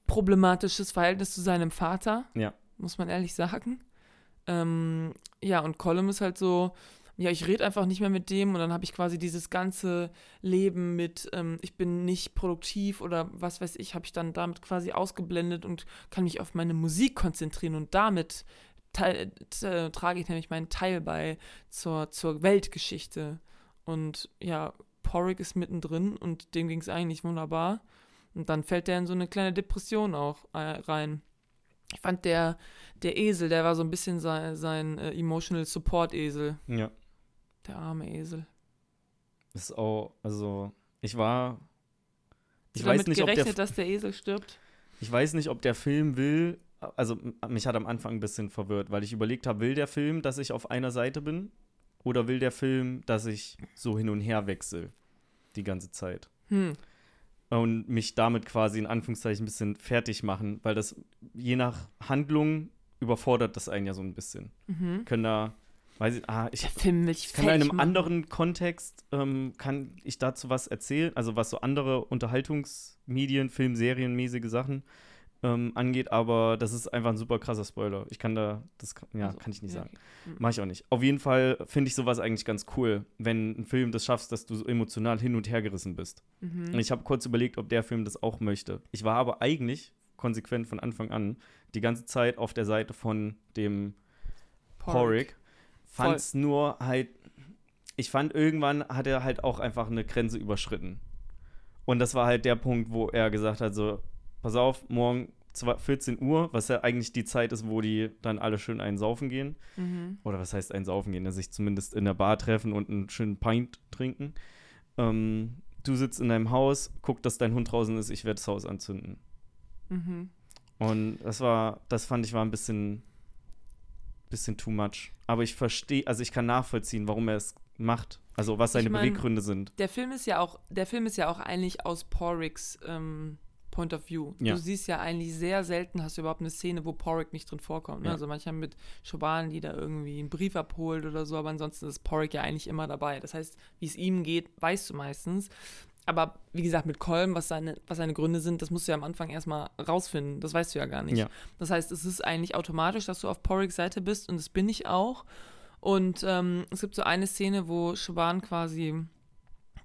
B: problematisches Verhältnis zu seinem Vater.
A: Ja.
B: Muss man ehrlich sagen. Ähm, ja, und Colum ist halt so, ja, ich rede einfach nicht mehr mit dem und dann habe ich quasi dieses ganze Leben mit, ähm, ich bin nicht produktiv oder was weiß ich, habe ich dann damit quasi ausgeblendet und kann mich auf meine Musik konzentrieren und damit äh, trage ich nämlich meinen Teil bei zur, zur Weltgeschichte. Und ja, Porrick ist mittendrin und dem ging es eigentlich wunderbar. Und dann fällt der in so eine kleine Depression auch äh, rein. Ich fand der, der Esel, der war so ein bisschen sein, sein äh, Emotional Support Esel.
A: Ja.
B: Der arme Esel.
A: Ist auch, also, ich war.
B: Ich Hast weiß damit nicht, gerechnet, ob der, dass der Esel stirbt?
A: Ich weiß nicht, ob der Film will. Also, mich hat am Anfang ein bisschen verwirrt, weil ich überlegt habe, will der Film, dass ich auf einer Seite bin? Oder will der Film, dass ich so hin und her wechsle? Die ganze Zeit.
B: Hm.
A: Und mich damit quasi in Anführungszeichen ein bisschen fertig machen, weil das je nach Handlung überfordert das einen ja so ein bisschen.
B: Mhm.
A: Können da Weiß ich, ah, ich
B: der Film mich
A: kann in einem machen. anderen Kontext ähm, kann ich dazu was erzählen, also was so andere Unterhaltungsmedien, Film, Serien, mäßige Sachen ähm, angeht, aber das ist einfach ein super krasser Spoiler. Ich kann da, das ja, also, kann ich nicht ja, sagen. Okay. Mhm. Mach ich auch nicht. Auf jeden Fall finde ich sowas eigentlich ganz cool, wenn ein Film das schaffst, dass du so emotional hin und her gerissen bist. Mhm. Und ich habe kurz überlegt, ob der Film das auch möchte. Ich war aber eigentlich konsequent von Anfang an die ganze Zeit auf der Seite von dem Porrick fand es nur halt, ich fand irgendwann hat er halt auch einfach eine Grenze überschritten. Und das war halt der Punkt, wo er gesagt hat, so, pass auf, morgen 14 Uhr, was ja eigentlich die Zeit ist, wo die dann alle schön einen saufen gehen. Mhm. Oder was heißt einen saufen gehen? Dass sich zumindest in der Bar treffen und einen schönen Pint trinken. Ähm, du sitzt in deinem Haus, guck, dass dein Hund draußen ist, ich werde das Haus anzünden.
B: Mhm.
A: Und das war, das fand ich war ein bisschen bisschen too much. Aber ich verstehe, also ich kann nachvollziehen, warum er es macht. Also was seine ich mein, Beweggründe sind.
B: Der Film ist ja auch, der Film ist ja auch eigentlich aus Porricks ähm, Point of View. Ja. Du siehst ja eigentlich sehr selten, hast du überhaupt eine Szene, wo Porrick nicht drin vorkommt. Ne? Ja. Also manchmal mit Schoban, die da irgendwie einen Brief abholt oder so, aber ansonsten ist Porrick ja eigentlich immer dabei. Das heißt, wie es ihm geht, weißt du meistens. Aber wie gesagt, mit Kolm, was seine, was seine Gründe sind, das musst du ja am Anfang erstmal rausfinden. Das weißt du ja gar nicht. Ja. Das heißt, es ist eigentlich automatisch, dass du auf Porricks Seite bist und das bin ich auch. Und ähm, es gibt so eine Szene, wo Shaban quasi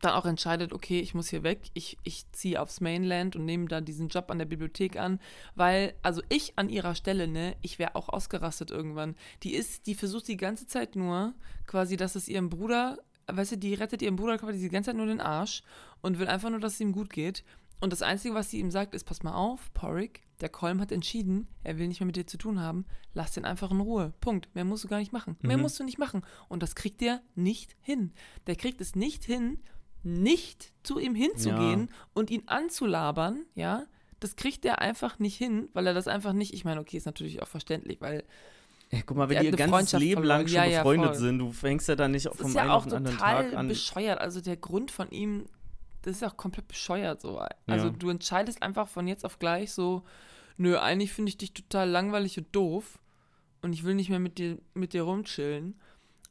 B: dann auch entscheidet, okay, ich muss hier weg, ich, ich ziehe aufs Mainland und nehme da diesen Job an der Bibliothek an, weil, also ich an ihrer Stelle, ne, ich wäre auch ausgerastet irgendwann. Die ist, die versucht die ganze Zeit nur, quasi, dass es ihrem Bruder weißt du, die rettet ihrem Bruder quasi die ganze Zeit nur den Arsch und will einfach nur, dass es ihm gut geht. Und das Einzige, was sie ihm sagt, ist: Pass mal auf, Porrick, der Kolm hat entschieden, er will nicht mehr mit dir zu tun haben. Lass den einfach in Ruhe. Punkt. Mehr musst du gar nicht machen. Mehr mhm. musst du nicht machen. Und das kriegt der nicht hin. Der kriegt es nicht hin, nicht zu ihm hinzugehen ja. und ihn anzulabern, ja. Das kriegt der einfach nicht hin, weil er das einfach nicht. Ich meine, okay, ist natürlich auch verständlich, weil
A: ja, guck mal, wenn die ihr ganzes Leben lang schon ja, befreundet ja, sind, du fängst ja dann nicht das vom einen auf den anderen Tag an. Das ist ja auch total
B: bescheuert. Also der Grund von ihm, das ist ja auch komplett bescheuert so. Also ja. du entscheidest einfach von jetzt auf gleich so, nö, eigentlich finde ich dich total langweilig und doof und ich will nicht mehr mit dir, mit dir rumchillen.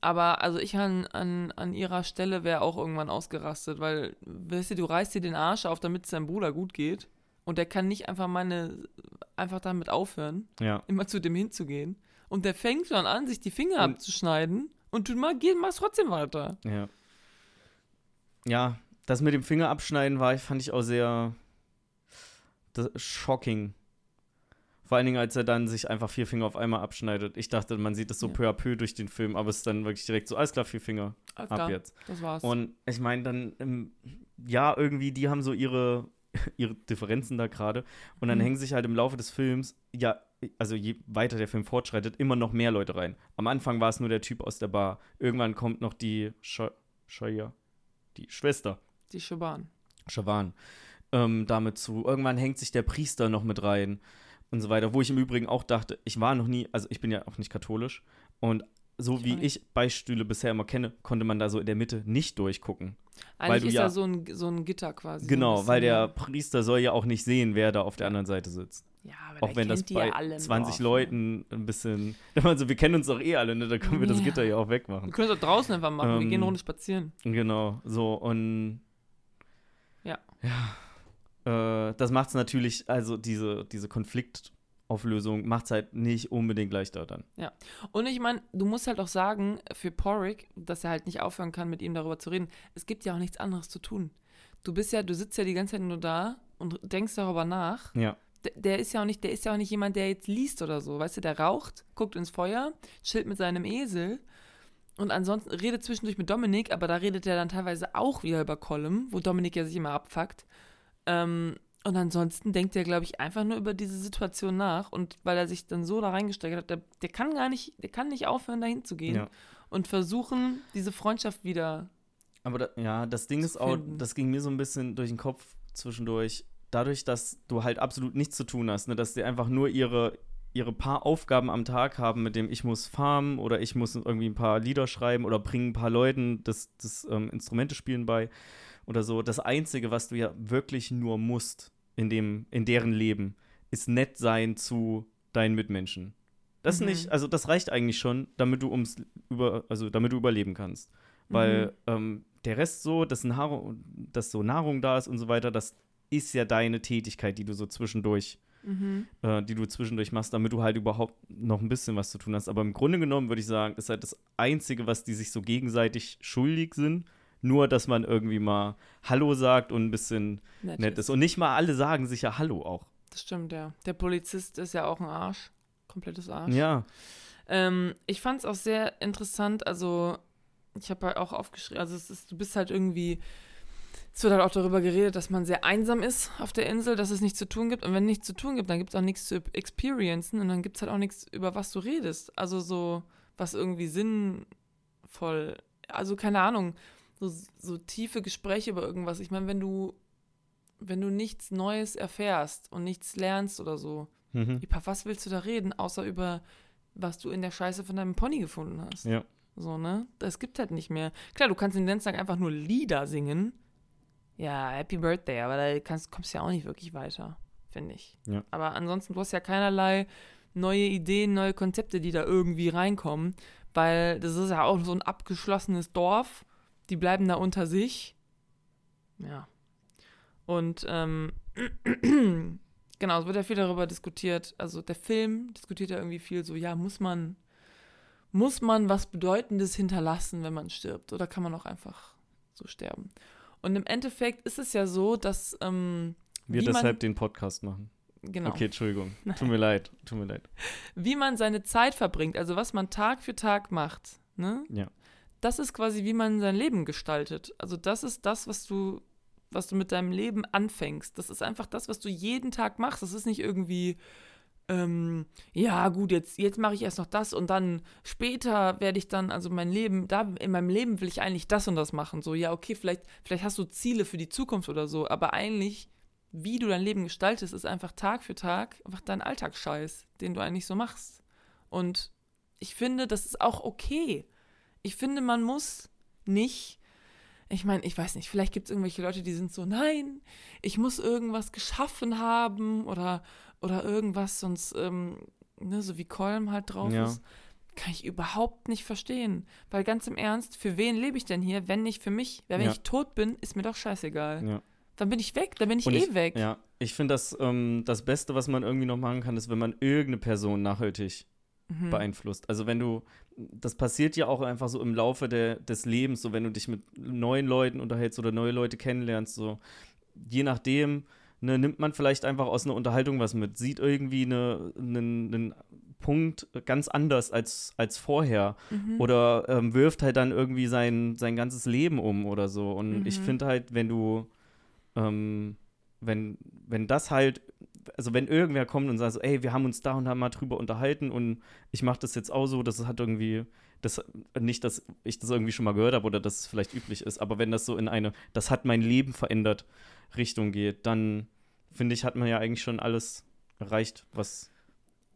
B: Aber also ich an, an, an ihrer Stelle wäre auch irgendwann ausgerastet, weil, weißt du, du reißt dir den Arsch auf, damit es deinem Bruder gut geht. Und der kann nicht einfach meine, einfach damit aufhören,
A: ja.
B: immer zu dem hinzugehen. Und der fängt schon an, sich die Finger und abzuschneiden und du machst trotzdem weiter.
A: Ja. Ja, das mit dem Finger abschneiden war, fand ich auch sehr shocking. Vor allen Dingen, als er dann sich einfach vier Finger auf einmal abschneidet. Ich dachte, man sieht es so
B: Ja.
A: peu à peu durch den Film, aber es ist dann wirklich direkt so, alles klar, vier Finger,
B: Alles
A: ab
B: klar,
A: jetzt.
B: das war's.
A: Und ich meine, dann, ähm, ja, irgendwie, die haben so ihre, ihre Differenzen da gerade. Und dann
B: Mhm.
A: hängen sich halt im Laufe des Films, ja, also je weiter der Film fortschreitet, immer noch mehr Leute rein. Am Anfang war es nur der Typ aus der Bar. Irgendwann kommt noch die Shaya, die Schwester,
B: die Schaban.
A: Shawan, ähm, damit zu. Irgendwann hängt sich der Priester noch mit rein und so weiter. Wo ich im Übrigen auch dachte, ich war noch nie, also ich bin ja auch nicht katholisch. Und so
B: Ich
A: wie
B: nicht.
A: ich Beispiele bisher immer kenne, konnte man da so in der Mitte nicht durchgucken. Weil
B: Eigentlich
A: du
B: ist
A: ja-
B: da so ein, so ein Gitter quasi. so
A: Genau, weil
B: bisschen,
A: der Priester soll ja auch nicht sehen, wer da auf der anderen Seite sitzt.
B: Ja, aber
A: Auch wenn das bei
B: ja alle im
A: 20
B: Dorf?
A: Leuten ein bisschen. Also, wir kennen uns doch eh alle, ne? Da können wir das
B: Ja.
A: Gitter ja auch
B: Wir
A: wegmachen.
B: können es auch draußen einfach machen. wir
A: Ähm,
B: gehen eine Runde spazieren.
A: Genau, so und.
B: Ja.
A: Ja. Äh, das macht es natürlich, also diese, diese Konfliktauflösung macht es halt nicht unbedingt leichter dann.
B: Und ich meine, du musst halt auch sagen, für Porrick, dass er halt nicht aufhören kann, mit ihm darüber zu reden, es gibt ja auch nichts anderes zu tun. Du bist ja, du sitzt ja die ganze Zeit nur da und denkst darüber nach.
A: Ja.
B: Der, der ist ja auch nicht, der ist ja auch nicht jemand, der jetzt liest oder so. Weißt du, der raucht, guckt ins Feuer, chillt mit seinem Esel und ansonsten redet zwischendurch mit Dominik, aber da redet er dann teilweise auch wieder über Column, wo Dominik ja sich immer abfuckt. Ähm, und ansonsten denkt er, glaube ich, einfach nur über diese Situation nach und weil er sich dann so da reingesteigert hat, der, der kann gar nicht, der kann nicht aufhören, dahin zu gehen
A: Ja.
B: und versuchen, diese Freundschaft wieder.
A: Aber da, ja, das Ding ist auch,
B: finden.
A: das ging mir so ein bisschen durch den Kopf zwischendurch. Dadurch, dass du halt absolut nichts zu tun hast, ne? dass die einfach nur ihre, ihre paar Aufgaben am Tag haben, mit dem ich muss farmen oder ich muss irgendwie ein paar Lieder schreiben oder bringe ein paar Leuten das, das ähm, Instrumente spielen bei oder so. Das Einzige, was du ja wirklich nur musst in, dem, in deren Leben, ist nett sein zu deinen Mitmenschen. Das
B: Mhm.
A: nicht, also das reicht eigentlich schon, damit du ums über, also damit du überleben kannst. Weil ähm, der Rest so, dass, Nahrung, dass so Nahrung da ist und so weiter, das ist ja deine Tätigkeit, die du so zwischendurch,
B: Mhm.
A: äh, die du zwischendurch machst, damit du halt überhaupt noch ein bisschen was zu tun hast. Aber im Grunde genommen würde ich sagen, ist halt das Einzige, was die sich so gegenseitig schuldig sind. Nur, dass man irgendwie mal Hallo sagt und ein bisschen
B: Nett,
A: nett ist. Und nicht mal alle sagen sich ja Hallo auch.
B: Das stimmt, ja. Der Polizist ist ja auch ein Arsch. Komplettes Arsch.
A: Ja,
B: Ähm, ich fand es auch sehr interessant, also ich habe halt auch aufgeschrieben, also es ist, du bist halt irgendwie, es wird halt auch darüber geredet, dass man sehr einsam ist auf der Insel, dass es nichts zu tun gibt und wenn nichts zu tun gibt, dann gibt es auch nichts zu experiencen und dann gibt es halt auch nichts, über was du redest, also so, was irgendwie sinnvoll, also keine Ahnung, so, so tiefe Gespräche über irgendwas, ich meine, wenn du, wenn du nichts Neues erfährst und nichts lernst oder so,
A: mhm.
B: über was willst du da reden, außer über was du in der Scheiße von deinem Pony gefunden hast?
A: ja.
B: So, ne? Das gibt halt nicht mehr. Klar, du kannst den ganzen Tag einfach nur Lieder singen. Ja, Happy Birthday, aber da kannst, kommst du ja auch nicht wirklich weiter, finde ich.
A: Ja.
B: Aber ansonsten, du hast ja keinerlei neue Ideen, neue Konzepte, die da irgendwie reinkommen, weil das ist ja auch so ein abgeschlossenes Dorf. Die bleiben da unter sich. Ja. Und ähm, genau, es wird ja viel darüber diskutiert. Also der Film diskutiert ja irgendwie viel so, ja, muss man, muss man was Bedeutendes hinterlassen, wenn man stirbt? Oder kann man auch einfach so sterben? Und im Endeffekt ist es ja so, dass ähm,
A: Wir deshalb den Podcast machen.
B: genau,
A: Okay, Entschuldigung. Tut mir leid. Tut mir leid.
B: wie man seine Zeit verbringt, also was man Tag für Tag macht, ne?
A: Ja.
B: Das ist quasi, wie man sein Leben gestaltet. Also das ist das, was du, was du mit deinem Leben anfängst. Das ist einfach das, was du jeden Tag machst. Das ist nicht irgendwie, ähm, ja gut, jetzt, jetzt mache ich erst noch das und dann später werde ich dann, also mein Leben, da in meinem Leben will ich eigentlich das und das machen. So, ja, okay, vielleicht, vielleicht hast du Ziele für die Zukunft oder so, aber eigentlich, wie du dein Leben gestaltest, ist einfach Tag für Tag einfach dein Alltagsscheiß, den du eigentlich so machst. Und ich finde, das ist auch okay. Ich finde, man muss nicht, ich meine, ich weiß nicht, vielleicht gibt es irgendwelche Leute, die sind so, nein, ich muss irgendwas geschaffen haben oder, oder irgendwas, sonst, ähm, ne, so wie Kolm halt drauf
A: Ja.
B: ist. Kann ich überhaupt nicht verstehen. Weil ganz im Ernst, für wen lebe ich denn hier, wenn nicht für mich? Weil wenn
A: Ja.
B: ich tot bin, ist mir doch scheißegal.
A: Ja.
B: Dann bin ich weg, dann bin ich eh
A: ich-
B: weg.
A: Ja, ich finde das ähm, das Beste, was man irgendwie noch machen kann, ist, wenn man irgendeine Person nachhaltig
B: Mhm.
A: beeinflusst. Also wenn du, das passiert ja auch einfach so im Laufe der, des Lebens, so wenn du dich mit neuen Leuten unterhältst oder neue Leute kennenlernst, so je nachdem, ne, nimmt man vielleicht einfach aus einer Unterhaltung was mit, sieht irgendwie einen ne, ne Punkt ganz anders als, als vorher
B: Mhm.
A: oder ähm, wirft halt dann irgendwie sein, sein ganzes Leben um oder so. Und ich
B: Mhm.
A: finde halt, wenn du, ähm, wenn, wenn das halt, also wenn irgendwer kommt und sagt so, ey, wir haben uns da und da mal drüber unterhalten und ich mache das jetzt auch so, das hat irgendwie, das, nicht, dass ich das irgendwie schon mal gehört habe oder dass es vielleicht üblich ist, aber wenn das so in eine, das hat mein Leben verändert, Richtung geht, dann finde ich, hat man ja eigentlich schon alles erreicht, was.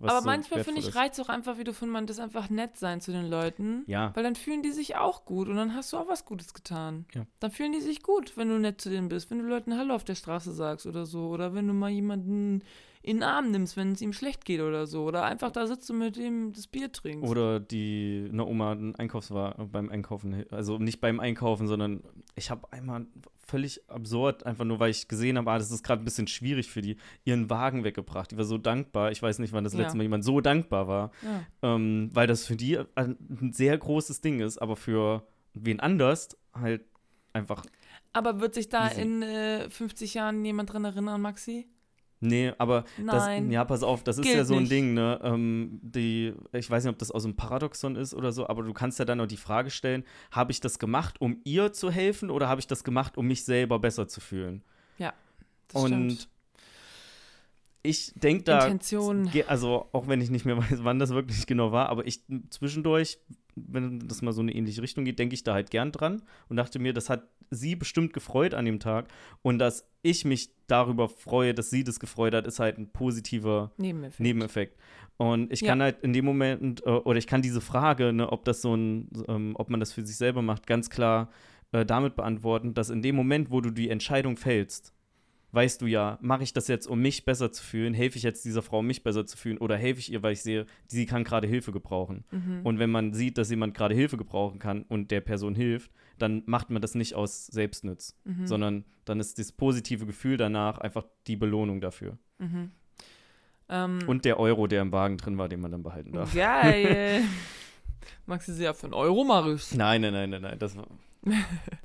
B: Aber
A: so
B: manchmal finde ich,
A: ist.
B: reizt auch einfach, wie du von man das einfach nett sein zu den Leuten.
A: Ja.
B: Weil dann fühlen die sich auch gut und dann hast du auch was Gutes getan.
A: Ja.
B: Dann fühlen die sich gut, wenn du nett zu denen bist, wenn du Leuten Hallo auf der Straße sagst oder so. Oder wenn du mal jemanden in den Arm nimmst, wenn es ihm schlecht geht oder so. Oder einfach da sitzt und mit ihm das Bier trinkst.
A: Oder die eine Oma einen Einkaufswagen beim Einkaufen, also nicht beim Einkaufen, sondern ich habe einmal völlig absurd, einfach nur weil ich gesehen habe, ah, das ist gerade ein bisschen schwierig für die, ihren Wagen weggebracht. Die war so dankbar. Ich weiß nicht, wann das
B: Ja.
A: letzte Mal jemand so dankbar war,
B: ja.
A: ähm, weil das für die ein ein sehr großes Ding ist, aber für wen anders halt einfach.
B: Aber wird sich da in äh, 50 Jahren jemand dran erinnern, Maxi?
A: Nee, aber das,
B: Nein.
A: ja, pass auf, das ist ja so ein
B: nicht.
A: Ding, ne? Ähm, die, ich weiß nicht, ob das aus einem Paradoxon ist oder so, aber du kannst ja dann auch die Frage stellen: Habe ich das gemacht, um ihr zu helfen oder habe ich das gemacht, um mich selber besser zu fühlen?
B: Das
A: Und
B: stimmt.
A: Ich denke da,
B: Intention.
A: also auch wenn ich nicht mehr weiß, wann das wirklich genau war, aber ich zwischendurch, wenn das mal so eine ähnliche Richtung geht, denke ich da halt gern dran und dachte mir, das hat sie bestimmt gefreut an dem Tag und dass ich mich darüber freue, dass sie das gefreut hat, ist halt ein positiver
B: Nebeneffekt.
A: Nebeneffekt. Und ich
B: Ja.
A: kann halt in dem Moment, äh, oder ich kann diese Frage, ne, ob das so ein, ähm, ob man das für sich selber macht, ganz klar äh, damit beantworten, dass in dem Moment, wo du die Entscheidung fällst, weißt du ja, mache ich das jetzt, um mich besser zu fühlen, helfe ich jetzt dieser Frau, mich besser zu fühlen, oder helfe ich ihr, weil ich sehe, sie kann gerade Hilfe gebrauchen.
B: Mhm.
A: Und wenn man sieht, dass jemand gerade Hilfe gebrauchen kann und der Person hilft, dann macht man das nicht aus Selbstnutz,
B: Mhm.
A: sondern dann ist das positive Gefühl danach einfach die Belohnung dafür.
B: Mhm. Ähm,
A: Und der Euro, der im Wagen drin war, den man dann behalten darf.
B: Geil. Maxi ist ja für einen Euro mach ich's.
A: Nein, nein, nein, nein, nein, das war,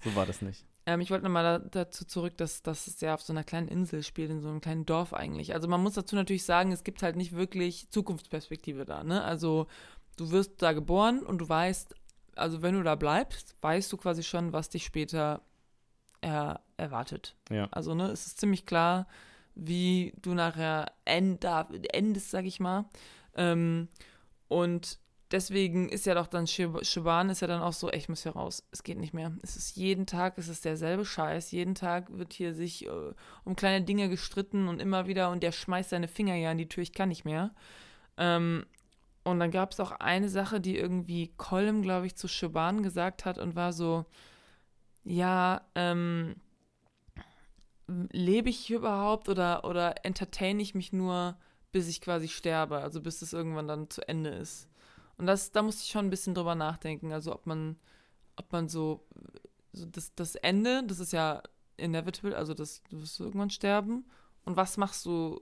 A: so war das nicht.
B: Ähm, ich wollte nochmal da, dazu zurück, dass, dass es ja auf so einer kleinen Insel spielt, in so einem kleinen Dorf eigentlich. Also man muss dazu natürlich sagen, es gibt halt nicht wirklich Zukunftsperspektive da, ne? Also du wirst da geboren und du weißt, also wenn du da bleibst, weißt du quasi schon, was dich später er, erwartet.
A: Ja.
B: Also, ne, es ist ziemlich klar, wie du nachher end, endest, sag ich mal. Ähm, und deswegen ist ja doch dann Shiban ist ja dann auch so, ich muss hier raus. Es geht nicht mehr. Es ist jeden Tag, es ist derselbe Scheiß. Jeden Tag wird hier sich äh, um kleine Dinge gestritten und immer wieder und der schmeißt seine Finger ja an die Tür, ich kann nicht mehr. Ähm, und dann gab es auch eine Sache, die irgendwie Colm, glaube ich, zu Shiban gesagt hat und war so, ja, ähm, lebe ich überhaupt oder, oder entertain ich mich nur, bis ich quasi sterbe, also bis es irgendwann dann zu Ende ist. Und das, da musste ich schon ein bisschen drüber nachdenken, also ob man, ob man so, so das, das Ende, das ist ja inevitable, also das, du wirst irgendwann sterben. Und was machst du?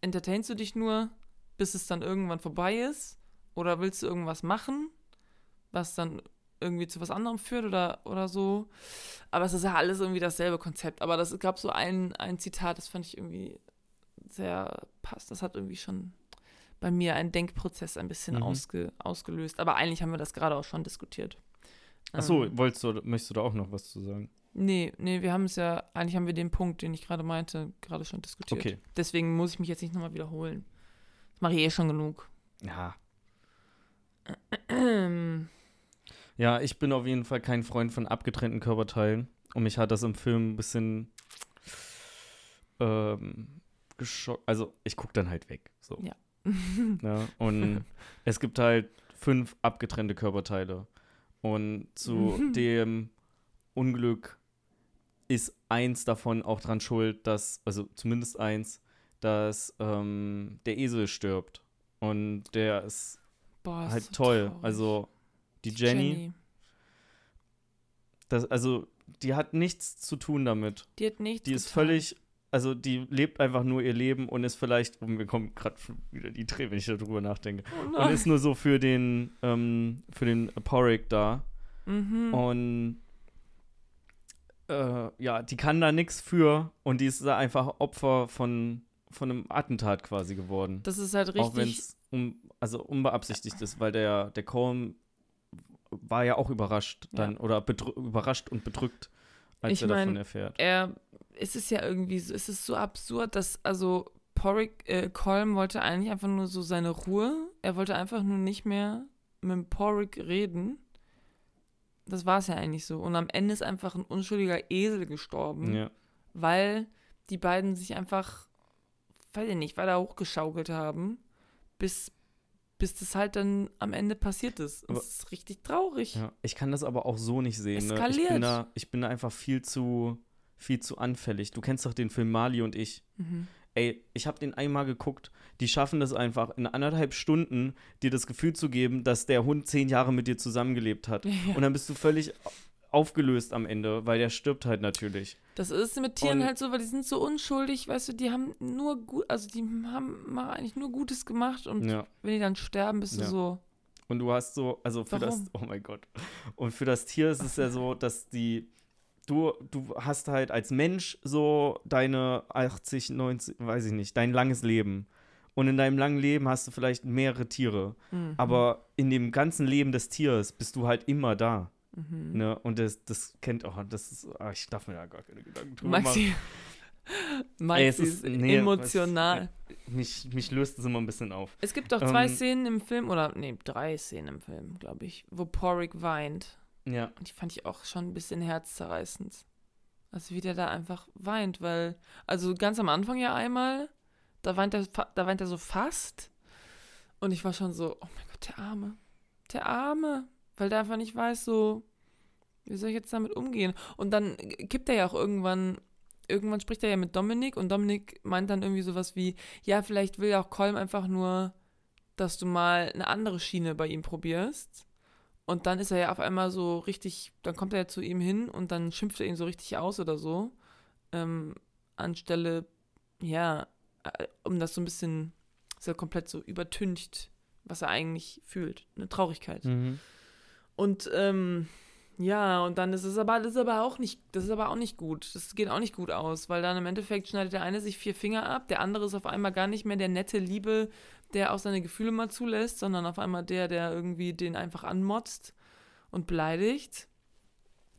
B: Entertainst du dich nur, bis es dann irgendwann vorbei ist? Oder willst du irgendwas machen, was dann irgendwie zu was anderem führt oder, oder so? Aber es ist ja alles irgendwie dasselbe Konzept. Aber das es gab so ein, ein Zitat, das fand ich irgendwie sehr passt. Das hat irgendwie schon bei mir einen Denkprozess ein bisschen
A: Mhm.
B: ausge, ausgelöst. Aber eigentlich haben wir das gerade auch schon diskutiert.
A: Achso,
B: Ähm,
A: wolltest du, möchtest du da auch noch was zu sagen?
B: nee, nee, wir haben es ja, eigentlich haben wir den Punkt, den ich gerade meinte, gerade schon diskutiert.
A: Okay.
B: Deswegen muss ich mich jetzt nicht nochmal wiederholen. Das mache ich eh schon genug.
A: Ja. Ja, ich bin auf jeden Fall kein Freund von abgetrennten Körperteilen. Und mich hat das im Film ein bisschen ähm, geschockt. Also, ich gucke dann halt weg. So.
B: Ja.
A: Ja, und es gibt halt fünf abgetrennte Körperteile. Und zu dem Unglück ist eins davon auch dran schuld, dass, also zumindest eins, dass ähm, der Esel stirbt. Und der ist
B: Boah, ist
A: halt
B: so
A: toll.
B: traurig.
A: Also die Jenny, Das, also, die hat nichts zu tun damit.
B: Die hat nichts
A: Die ist
B: getan.
A: völlig, also die lebt einfach nur ihr Leben und ist vielleicht, und mir kommt gerade wieder die Tränen, wenn ich darüber nachdenke,
B: Oh
A: und ist nur so für den, ähm, für den Porrick da.
B: Mhm.
A: Und äh, ja, die kann da nichts für und die ist da einfach Opfer von, von einem Attentat quasi geworden.
B: Das ist halt
A: Auch wenn
B: richtig.
A: es um, also unbeabsichtigt ist, weil der, der Colm war ja auch überrascht dann
B: Ja.
A: oder überrascht und bedrückt, als
B: Ich
A: er davon
B: mein,
A: erfährt.
B: Er, es ist ja irgendwie so, es ist so absurd, dass, also, Porrick, äh, Colm wollte eigentlich einfach nur so seine Ruhe. Er wollte einfach nur nicht mehr mit Porrick reden. Das war es ja eigentlich so. Und am Ende ist einfach ein unschuldiger Esel gestorben.
A: Ja.
B: weil die beiden sich einfach, weiß ich nicht, weiter hochgeschaukelt haben, bis, bis das halt dann am Ende passiert ist. Und
A: Aber-
B: es ist richtig traurig.
A: Ja, ich kann das aber auch so nicht sehen. Ne? Ich,
B: Eskaliert.
A: bin da, ich bin da einfach viel zu, viel zu anfällig. Du kennst doch den Film Mali und ich.
B: Mhm.
A: Ey, ich habe den einmal geguckt. Die schaffen das einfach, in anderthalb Stunden dir das Gefühl zu geben, dass der Hund zehn Jahre mit dir zusammengelebt hat.
B: Ja.
A: Und dann bist du völlig aufgelöst am Ende, weil der stirbt halt natürlich.
B: Das ist mit Tieren
A: Und-
B: halt so, weil die sind so unschuldig, weißt du, die haben nur gut, also die haben mal eigentlich nur Gutes gemacht und
A: Ja.
B: wenn die dann sterben, bist
A: Ja.
B: du so,
A: Und du hast so, also für das,
B: Warum?
A: oh mein Gott. Und für das Tier ist es ja so, dass die, du, du hast halt als Mensch so deine 80, 90, weiß ich nicht, dein langes Leben. Und in deinem langen Leben hast du vielleicht mehrere Tiere.
B: mhm.
A: Aber in dem ganzen Leben des Tieres bist du halt immer da.
B: Mhm.
A: Ne? Und das, das kennt auch, das ist, ah, ich darf mir da gar keine Gedanken drüber machen.
B: Maxi, Maxi
A: Ey, es
B: ist,
A: nee,
B: emotional.
A: Mich, mich löst es immer ein bisschen auf.
B: Es gibt doch zwei
A: Ähm,
B: Szenen im Film, oder nee, drei Szenen im Film, glaube ich, wo Porrick weint.
A: Ja.
B: Und die fand ich auch schon ein bisschen herzzerreißend. Also wie der da einfach weint, weil, also ganz am Anfang ja einmal, da weint er, da weint er so fast. Und ich war schon so, oh mein Gott, der Arme. Der Arme. Weil der einfach nicht weiß, so, wie soll ich jetzt damit umgehen? Und dann kippt er ja auch irgendwann, irgendwann spricht er ja mit Dominik und Dominik meint dann irgendwie sowas wie, ja, vielleicht will ja auch Colm einfach nur, dass du mal eine andere Schiene bei ihm probierst. Und dann ist er ja auf einmal so richtig, dann kommt er ja zu ihm hin und dann schimpft er ihn so richtig aus oder so. Ähm, anstelle, ja, äh, um das so ein bisschen, so komplett so übertüncht, was er eigentlich fühlt. Eine Traurigkeit.
A: Mhm.
B: Und ähm, ja, und dann ist es aber, das ist aber auch nicht, das ist aber auch nicht gut. Das geht auch nicht gut aus, weil dann im Endeffekt schneidet der eine sich vier Finger ab, der andere ist auf einmal gar nicht mehr der nette Liebe, der auch seine Gefühle mal zulässt, sondern auf einmal der, der irgendwie den einfach anmotzt und beleidigt.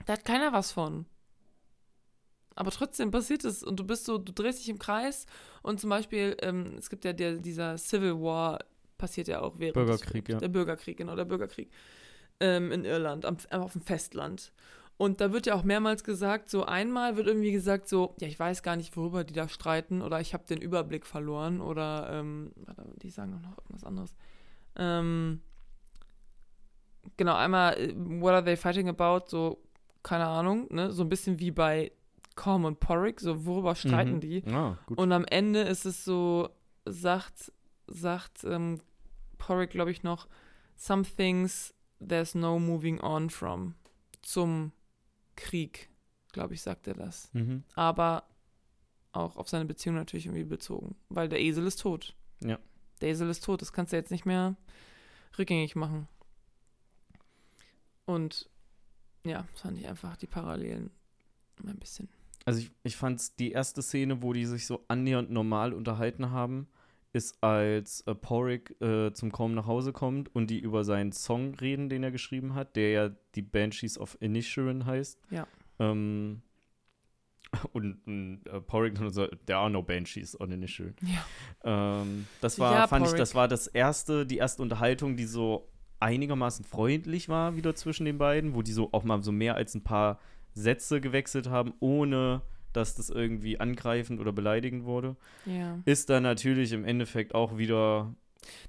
B: Da hat keiner was von. Aber trotzdem passiert es und du bist so, du drehst dich im Kreis und zum Beispiel, ähm, es gibt ja der, dieser Civil War, passiert ja auch während
A: Bürgerkrieg, ja.
B: Der Bürgerkrieg, genau, der Bürgerkrieg ähm, in Irland, am, auf dem Festland. Und da wird ja auch mehrmals gesagt, so einmal wird irgendwie gesagt, so, ja, ich weiß gar nicht, worüber die da streiten oder ich habe den Überblick verloren oder, ähm, warte, die sagen auch noch irgendwas anderes. Ähm, genau, einmal, äh, what are they fighting about? So, keine Ahnung, ne? So ein bisschen wie bei Colm und Porrick, so, worüber streiten
A: Mhm.
B: die?
A: Ah, gut.
B: Und am Ende ist es so, sagt, sagt ähm, Porrick, glaube ich, noch, some things there's no moving on from. Zum Krieg, glaube ich, sagt er das.
A: mhm.
B: Aber auch auf seine Beziehung natürlich irgendwie bezogen. Weil der Esel ist tot.
A: Ja.
B: Der Esel ist tot, das kannst du jetzt nicht mehr rückgängig machen. Und ja, fand ich einfach die Parallelen ein bisschen.
A: Also ich, ich fand die erste Szene, wo die sich so annähernd normal unterhalten haben, ist als äh, Porrick äh, zum Kaum nach Hause kommt und die über seinen Song reden, den er geschrieben hat, der ja die Banshees of Inisherin heißt.
B: Ja.
A: Ähm, und, und äh, Porrick dann so, there are no Banshees on Inisherin.
B: Ja.
A: Ähm, das war,
B: Ja,
A: fand ich,
B: Porrick.
A: das war das erste, die erste Unterhaltung, die so einigermaßen freundlich war wieder zwischen den beiden, wo die so auch mal so mehr als ein paar Sätze gewechselt haben, ohne dass das irgendwie angreifend oder beleidigend wurde.
B: Ja.
A: Ist dann natürlich im Endeffekt auch wieder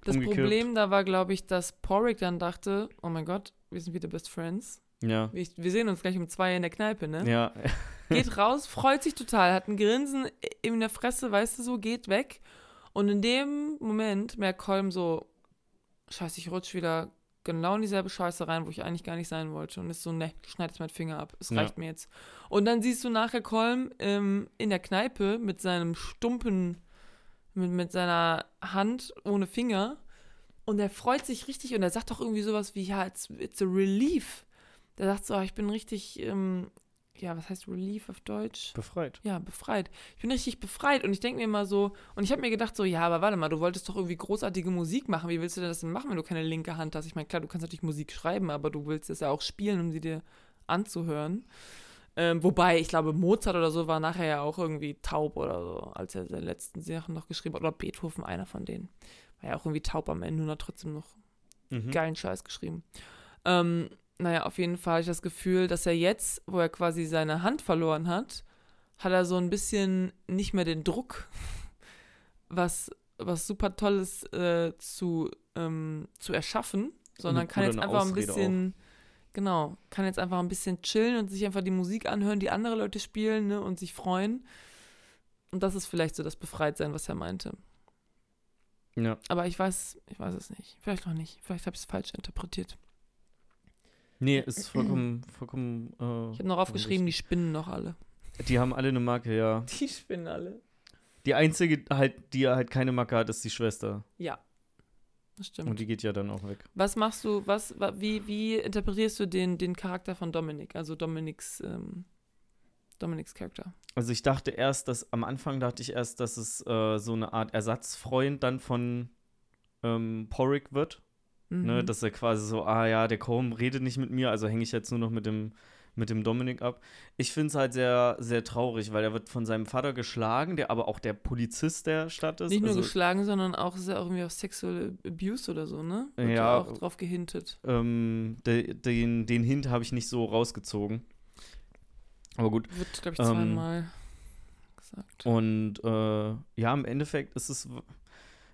B: Das
A: umgekippt.
B: Problem da war, glaube ich, dass Porrick dann dachte, oh mein Gott, wir sind wieder Best Friends.
A: Ja.
B: Wir, wir sehen uns gleich um zwei in der Kneipe, ne?
A: Ja,
B: Geht raus, freut sich total, hat ein Grinsen in der Fresse, weißt du so, geht weg. Und in dem Moment merkt Colm so, scheiße, ich rutsch wieder genau in dieselbe Scheiße rein, wo ich eigentlich gar nicht sein wollte. Und ist so, ne, schneid jetzt meinen Finger ab, es
A: Ja.
B: reicht mir jetzt. Und dann siehst du nachher Colm ähm, in der Kneipe mit seinem stumpen, mit, mit seiner Hand ohne Finger. Und er freut sich richtig und er sagt doch irgendwie sowas wie, ja, it's, it's a relief. Der sagt so, "Ah, ich bin richtig, ähm, ja, was heißt Relief auf Deutsch?
A: Befreit.
B: Ja, befreit. Ich bin richtig befreit und ich denke mir immer so, und ich habe mir gedacht so, ja, aber warte mal, du wolltest doch irgendwie großartige Musik machen. Wie willst du denn das denn machen, wenn du keine linke Hand hast? Ich meine, klar, du kannst natürlich Musik schreiben, aber du willst es ja auch spielen, um sie dir anzuhören. Ähm, wobei, ich glaube, Mozart oder so war nachher ja auch irgendwie taub oder so, als er seine letzten Sachen noch geschrieben hat. Oder Beethoven, einer von denen. War ja auch irgendwie taub am Ende und hat trotzdem noch
A: Mhm.
B: geilen Scheiß geschrieben. Ähm, naja, auf jeden Fall habe ich das Gefühl, dass er jetzt, wo er quasi seine Hand verloren hat, hat er so ein bisschen nicht mehr den Druck, was, was super Tolles äh, zu, ähm, zu erschaffen, sondern kann jetzt einfach ein
A: Ausrede
B: bisschen, genau, kann jetzt einfach ein bisschen chillen und sich einfach die Musik anhören, die andere Leute spielen ne, und sich freuen. Und das ist vielleicht so das Befreitsein, was er meinte.
A: Ja.
B: Aber ich weiß, ich weiß es nicht. Vielleicht noch nicht. Vielleicht habe ich es falsch interpretiert.
A: Nee, ist vollkommen, vollkommen. Äh,
B: Ich habe noch aufgeschrieben, die spinnen noch alle.
A: Die haben alle eine Marke, ja.
B: Die spinnen alle.
A: Die einzige, halt, die halt keine Marke hat, ist die Schwester.
B: Ja. Das stimmt.
A: Und die geht ja dann auch weg.
B: was machst du, was, wa- wie, wie interpretierst du den, den Charakter von Dominik? Also Dominiks, ähm, Dominiks Charakter.
A: Also ich dachte erst, dass am Anfang dachte ich erst, dass es äh, so eine Art Ersatzfreund dann von ähm, Porrick wird. Ne,
B: Mhm.
A: dass er quasi so, ah ja, der Combe redet nicht mit mir, also hänge ich jetzt nur noch mit dem, mit dem Dominik ab. Ich finde es halt sehr, sehr traurig, weil er wird von seinem Vater geschlagen, der aber auch der Polizist der Stadt ist.
B: Nicht nur
A: also,
B: geschlagen, sondern auch ist er irgendwie auf Sexual Abuse oder so, ne? Wird
A: Ja.
B: auch drauf gehintet.
A: ähm, de, den, den Hint habe ich nicht so rausgezogen. Aber gut.
B: Wird, glaube ich,
A: Ähm,
B: zweimal gesagt.
A: Und äh, ja, im Endeffekt ist es,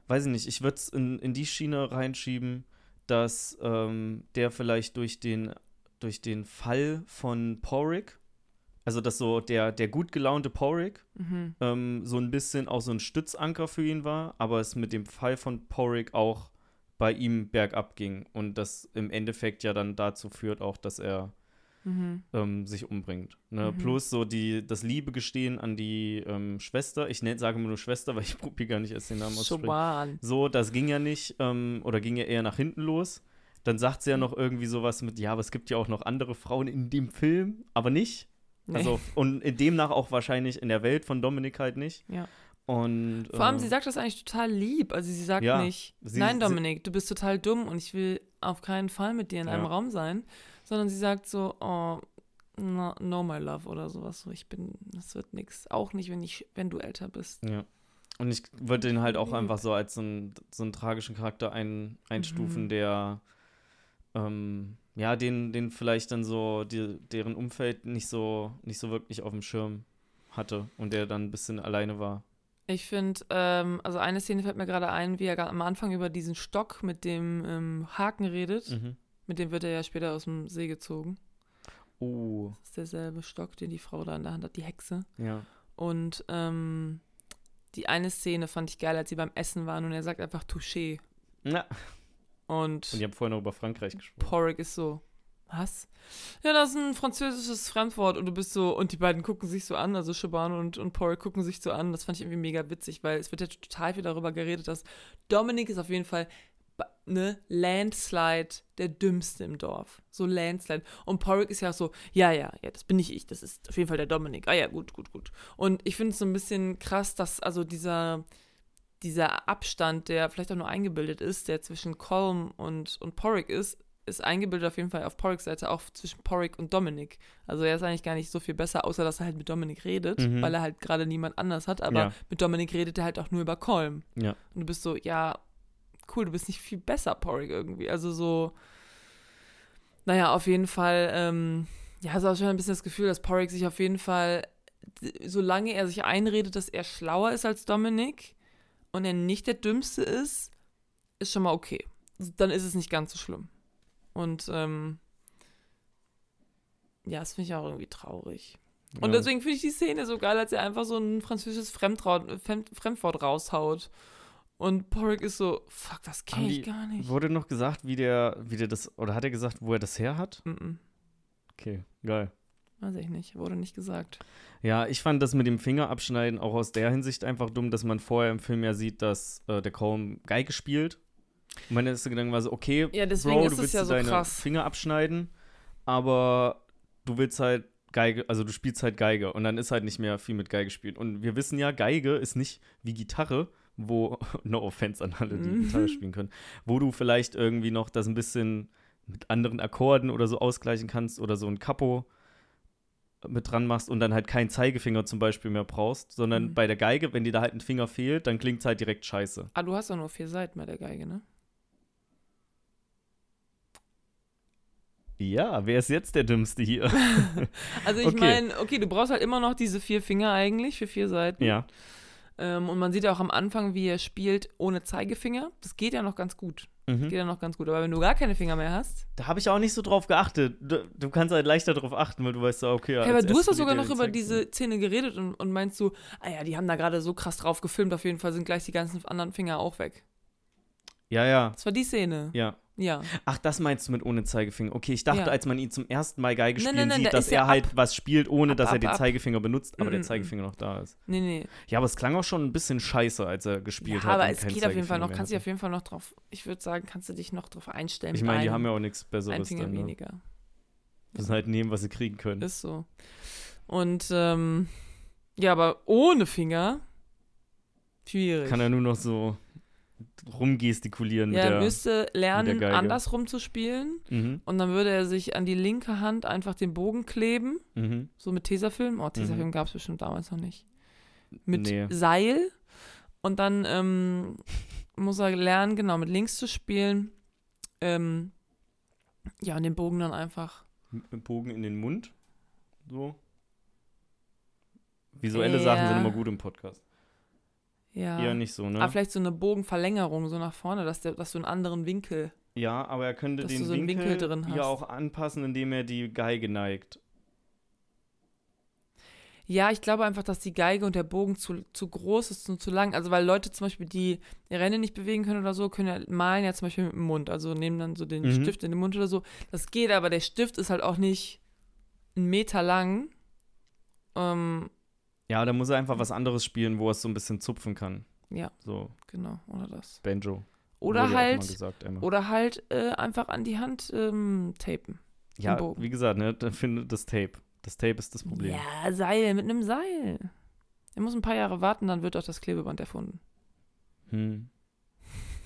A: weiß ich nicht, ich würde es in, in die Schiene reinschieben, dass ähm, der vielleicht durch den, durch den Fall von Porrick, also dass so der, der gut gelaunte Porrick,
B: Mhm.
A: ähm, so ein bisschen auch so ein Stützanker für ihn war, aber es mit dem Fall von Porrick auch bei ihm bergab ging und das im Endeffekt ja dann dazu führt auch, dass er
B: Mhm.
A: ähm, sich umbringt. Ne?
B: Mhm.
A: Plus so die, das Liebegestehen an die ähm, Schwester. Ich nenn, sage immer nur Schwester, weil ich probiere gar nicht erst den Namen auszusprechen. So, das ging ja nicht ähm, oder ging ja eher nach hinten los. Dann sagt sie ja noch irgendwie sowas mit, ja, aber es gibt ja auch noch andere Frauen in dem Film, aber nicht.
B: Nee.
A: Also, und demnach auch wahrscheinlich in der Welt von Dominik halt nicht.
B: Ja.
A: Und,
B: Vor allem,
A: äh,
B: sie sagt das eigentlich total lieb. Also sie sagt
A: Ja,
B: nicht,
A: sie-
B: nein,
A: sie-
B: Dominik, du bist total dumm und ich will auf keinen Fall mit dir in einem
A: Ja.
B: Raum sein. Sondern sie sagt so, oh, no, no my love oder sowas. So, ich bin, das wird nix. Auch nicht, wenn ich, wenn du älter bist.
A: Ja. Und ich würde den halt auch einfach so als so einen, so einen tragischen Charakter ein, einstufen,
B: Mhm.
A: der ähm, ja, den, den vielleicht dann so, die, deren Umfeld nicht so, nicht so wirklich auf dem Schirm hatte und der dann ein bisschen alleine war.
B: Ich finde, ähm, also eine Szene fällt mir gerade ein, wie er am Anfang über diesen Stock mit dem ähm, Haken redet.
A: Mhm.
B: Mit dem wird er ja später aus dem See gezogen.
A: Oh,
B: Das ist derselbe Stock, den die Frau da in der Hand hat, die Hexe.
A: ja.
B: Und ähm, die eine Szene fand ich geil, als sie beim Essen waren und er sagt einfach Touché.
A: Na.
B: Und
A: Und ich habe vorhin noch über Frankreich gesprochen.
B: Porrick ist so, was? Ja, das ist ein französisches Fremdwort und du bist so, und die beiden gucken sich so an, also Shaban und, und Porrick gucken sich so an. Das fand ich irgendwie mega witzig, weil es wird ja total viel darüber geredet, dass Dominik ist auf jeden Fall ne Landslide der dümmste im Dorf. So Landslide. Und Porrick ist ja auch so, ja, ja, ja, das bin nicht ich, das ist auf jeden Fall der Dominik. Ah ja, gut, gut, gut. Und ich finde es so ein bisschen krass, dass also dieser dieser Abstand, der vielleicht auch nur eingebildet ist, der zwischen Colm und, und Porrick ist, ist eingebildet auf jeden Fall auf Porricks Seite auch zwischen Porrick und Dominik. Also er ist eigentlich gar nicht so viel besser, außer dass er halt mit Dominik redet,
A: Mhm.
B: weil er halt gerade niemand anders hat, aber
A: Ja.
B: mit Dominik redet er halt auch nur über Colm.
A: Ja.
B: Und du bist so, ja, cool, du bist nicht viel besser, Porrick irgendwie. Also so, naja, auf jeden Fall, ähm, ja, hast auch schon ein bisschen das Gefühl, dass Porrick sich auf jeden Fall, solange er sich einredet, dass er schlauer ist als Dominik und er nicht der Dümmste ist, ist schon mal okay. Dann ist es nicht ganz so schlimm. Und, ähm, ja, das finde ich auch irgendwie traurig. Und
A: ja.
B: deswegen finde ich die Szene so geil, als er einfach so ein französisches Fremdraut, Fremd, Fremdwort raushaut. Und Porrick ist so, fuck, das kenne ich gar nicht.
A: Wurde noch gesagt, wie der, wie der das, oder hat er gesagt, wo er das her hat?
B: Mm -mm,
A: Okay, geil.
B: weiß ich nicht, wurde nicht gesagt.
A: Ja, ich fand das mit dem Finger abschneiden auch aus der Hinsicht einfach dumm, dass man vorher im Film ja sieht, dass äh, der Colm Geige spielt. Und mein erster Gedanke war so, okay,
B: Ja, deswegen
A: Bro, du willst
B: ja so
A: deine
B: krass.
A: Finger abschneiden, aber du willst halt Geige, also du spielst halt Geige und dann ist halt nicht mehr viel mit Geige spielen. Und wir wissen ja, Geige ist nicht wie Gitarre, wo, no offense an alle, die
B: Mhm.
A: Gitarre spielen können, wo du vielleicht irgendwie noch das ein bisschen mit anderen Akkorden oder so ausgleichen kannst oder so ein Capo mit dran machst und dann halt keinen Zeigefinger zum Beispiel mehr brauchst, sondern
B: Mhm.
A: bei der Geige, wenn dir da halt ein Finger fehlt, dann klingt es halt direkt scheiße.
B: Ah, du hast doch nur vier Seiten bei der Geige, ne?
A: Ja, wer ist jetzt der Dümmste hier?
B: Also ich
A: Okay.
B: meine, okay, du brauchst halt immer noch diese vier Finger eigentlich für vier Seiten.
A: ja.
B: Ähm, und man sieht ja auch am Anfang, wie er spielt ohne Zeigefinger. Das geht ja noch ganz gut.
A: Mhm.
B: Geht ja noch ganz gut. Aber wenn du gar keine Finger mehr hast.
A: Da habe ich auch nicht so drauf geachtet. Du, du kannst halt leichter drauf achten, weil du weißt, so, okay.
B: Ja,
A: als
B: aber du hast doch sogar noch
A: er
B: über diese Szene geredet und, und meinst du, ah ja, die haben da gerade so krass drauf gefilmt, auf jeden Fall sind gleich die ganzen anderen Finger auch weg.
A: Ja, ja,
B: Das war die Szene.
A: ja.
B: Ja.
A: Ach, das meinst du mit ohne Zeigefinger. Okay, ich dachte,
B: Ja.
A: als man ihn zum ersten Mal Geige
B: Nein,
A: spielen
B: nein, nein,
A: sieht,
B: da
A: dass
B: er
A: halt
B: ab.
A: was spielt, ohne
B: Ab,
A: dass er den. Zeigefinger benutzt, aber
B: Mm,
A: der
B: mm, mm.
A: Zeigefinger noch da ist.
B: Nee, nee.
A: Ja, aber es klang auch schon ein bisschen scheiße, als er
B: Ja,
A: gespielt hat.
B: aber es geht auf jeden Fall noch, kannst dich
A: hatte.
B: auf jeden Fall noch drauf, ich würde sagen, kannst du dich noch drauf einstellen.
A: Ich meine, die haben ja auch nichts
B: ein
A: Besseres
B: Finger
A: dann. Ne?
B: weniger.
A: Müssen halt nehmen, was sie kriegen können.
B: Ist so. Und ähm, ja, aber ohne Finger schwierig.
A: Kann er nur noch so rumgestikulieren
B: ja,
A: mit
B: er
A: der.
B: müsste lernen, andersrum zu spielen.
A: Mhm,
B: Und dann würde er sich an die linke Hand einfach den Bogen kleben.
A: mhm.
B: So mit Tesafilm. Oh, Tesafilm gab es bestimmt damals noch nicht. Mit
A: Nee.
B: Seil. Und dann ähm, muss er lernen, genau, mit links zu spielen. Ähm, ja, und den Bogen dann einfach.
A: Mit dem Bogen in den Mund. So. Visuelle Sachen
B: Ja.
A: sind immer gut im Podcast.
B: Ja.
A: Eher nicht so, ne?
B: Aber vielleicht so eine Bogenverlängerung so nach vorne, dass, der, dass du einen anderen Winkel.
A: Ja, aber er könnte den
B: so
A: Winkel,
B: Winkel drin hast.
A: ja auch anpassen, indem er die Geige neigt.
B: Ja, ich glaube einfach, dass die Geige und der Bogen zu, zu groß ist und zu lang. Also, weil Leute zum Beispiel, die ihre Hände nicht bewegen können oder so, können ja malen ja zum Beispiel mit dem Mund. Also nehmen dann so den
A: Mhm.
B: Stift in den Mund oder so. Das geht, aber der Stift ist halt auch nicht einen Meter lang. Ähm,
A: Ja, da muss er einfach was anderes spielen, wo er es so ein bisschen zupfen kann.
B: Ja.
A: So,
B: genau, oder das.
A: Banjo.
B: Oder
A: Wurde
B: halt,
A: gesagt,
B: oder halt äh, einfach an die Hand ähm, tapen.
A: ja, wie gesagt, ne, da findet das Tape. Das Tape ist das Problem.
B: Ja, Seil, mit einem Seil. Er muss ein paar Jahre warten, dann wird auch das Klebeband erfunden.
A: Hm.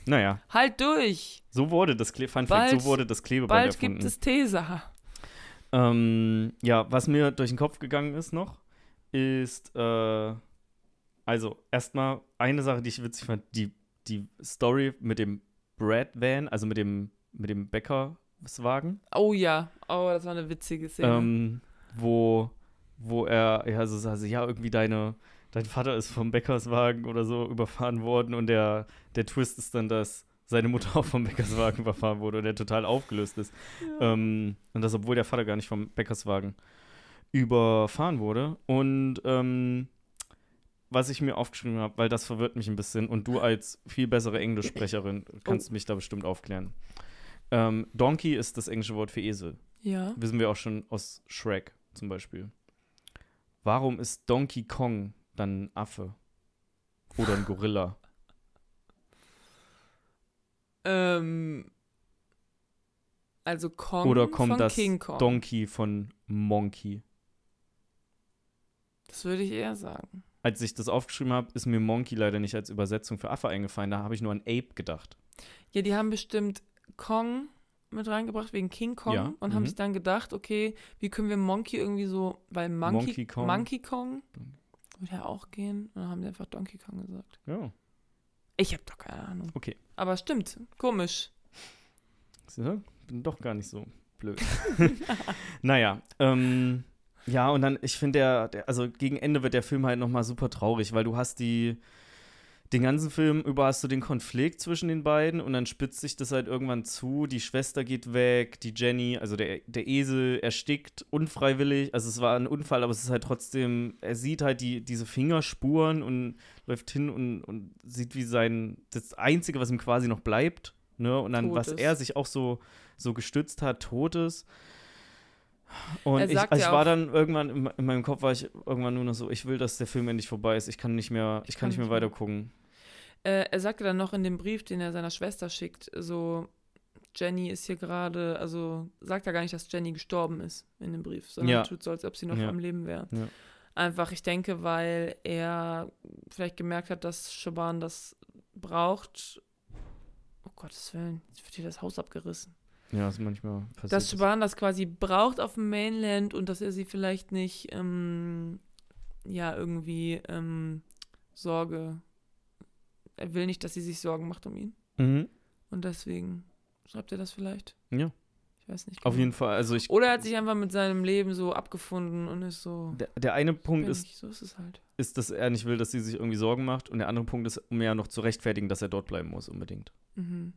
A: Naja,
B: Halt durch!
A: so wurde das Kle Fun Fact,
B: Bald-
A: so wurde das Klebeband
B: Bald
A: erfunden.
B: gibt es Tesa.
A: Ähm, ja, was mir durch den Kopf gegangen ist noch, ist, äh, also erstmal eine Sache, die ich witzig fand, die, die Story mit dem Brad Van, also mit dem, mit dem Bäckerswagen,
B: Oh ja, oh, das war eine witzige Szene.
A: ähm, wo, wo er, ja, so sagt, ja, irgendwie deine, dein Vater ist vom Bäckerswagen oder so überfahren worden und der, der Twist ist dann, dass seine Mutter auch vom Bäckerswagen überfahren wurde und er total aufgelöst ist. Ähm, und das, obwohl der Vater gar nicht vom Bäckerswagen überfahren wurde. Und ähm, was ich mir aufgeschrieben habe, weil das verwirrt mich ein bisschen und du als viel bessere Englischsprecherin kannst mich da bestimmt aufklären. Ähm, Donkey ist das englische Wort für Esel.
B: ja.
A: Wissen wir auch schon aus Shrek zum Beispiel. Warum ist Donkey Kong dann ein Affe? Oder ein Gorilla?
B: Ähm, also Kong
A: Oder kommt
B: von
A: das
B: King Kong.
A: Donkey von Monkey?
B: Das würde ich eher sagen.
A: als ich das aufgeschrieben habe, ist mir Monkey leider nicht als Übersetzung für Affe eingefallen. Da habe ich nur an Ape gedacht.
B: Ja, die haben bestimmt Kong mit reingebracht wegen King Kong
A: Ja,
B: und haben
A: mhm.
B: sich dann gedacht, okay, wie können wir Monkey irgendwie so, weil Monkey,
A: Monkey Kong.
B: Monkey Kong würde ja auch gehen. Und dann haben die einfach Donkey Kong gesagt.
A: Ja,
B: Ich habe doch keine Ahnung.
A: okay.
B: Aber stimmt, komisch.
A: Siehst du? Bin doch gar nicht so blöd. naja, ähm, ja, und dann, ich finde, der, der, also gegen Ende wird der Film halt nochmal super traurig, weil du hast die, den ganzen Film über hast du den Konflikt zwischen den beiden und dann spitzt sich das halt irgendwann zu. Die Schwester geht weg, die Jenny, also der, der Esel erstickt unfreiwillig. Also es war ein Unfall, aber es ist halt trotzdem, er sieht halt die, diese Fingerspuren und läuft hin und, und sieht, wie sein, das Einzige, was ihm quasi noch bleibt, ne? Und dann,
B: Tot
A: was er sich auch so, so gestützt hat, tot ist. Und
B: Er
A: ich,
B: sagt
A: also
B: ja
A: ich war dann irgendwann, in, in meinem Kopf war ich irgendwann nur noch so, ich will, dass der Film endlich vorbei ist. Ich kann nicht mehr, ich, kann nicht mehr weiter gucken.
B: Äh, er sagte dann noch in dem Brief, den er seiner Schwester schickt, so, Jenny ist hier gerade, also sagt er gar nicht, dass Jenny gestorben ist in dem Brief, sondern
A: Ja.
B: tut so, als ob sie noch
A: Ja.
B: am Leben wäre.
A: Ja.
B: Einfach, ich denke, weil er vielleicht gemerkt hat, dass Shaban das braucht. Oh Gottes Willen, jetzt wird hier das Haus abgerissen.
A: Ja, das ist manchmal passiert.
B: Dass Shaban das quasi braucht auf dem Mainland und dass er sie vielleicht nicht, ähm, ja, irgendwie ähm, Sorge. Er will nicht, dass sie sich Sorgen macht um ihn.
A: mhm.
B: Und deswegen schreibt er das vielleicht.
A: Ja.
B: Ich weiß nicht.
A: Auf
B: genau.
A: jeden Fall. Also ich.
B: Oder er hat sich einfach mit seinem Leben so abgefunden und ist so.
A: Der, der eine Punkt ist,
B: ich, so ist es halt.
A: ist, dass er nicht will, dass sie sich irgendwie Sorgen macht. Und der andere Punkt ist, um ja noch zu rechtfertigen, dass er dort bleiben muss, unbedingt.
B: Mhm.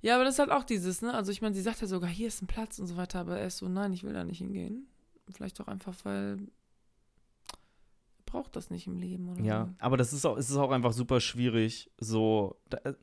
B: Ja, aber das ist halt auch dieses, ne? Also ich meine, sie sagt ja sogar, hier ist ein Platz und so weiter, aber er ist so, nein, ich will da nicht hingehen. Vielleicht auch einfach, weil er braucht das nicht im Leben oder
A: Ja, aber das ist auch, es ist auch einfach super schwierig, so da-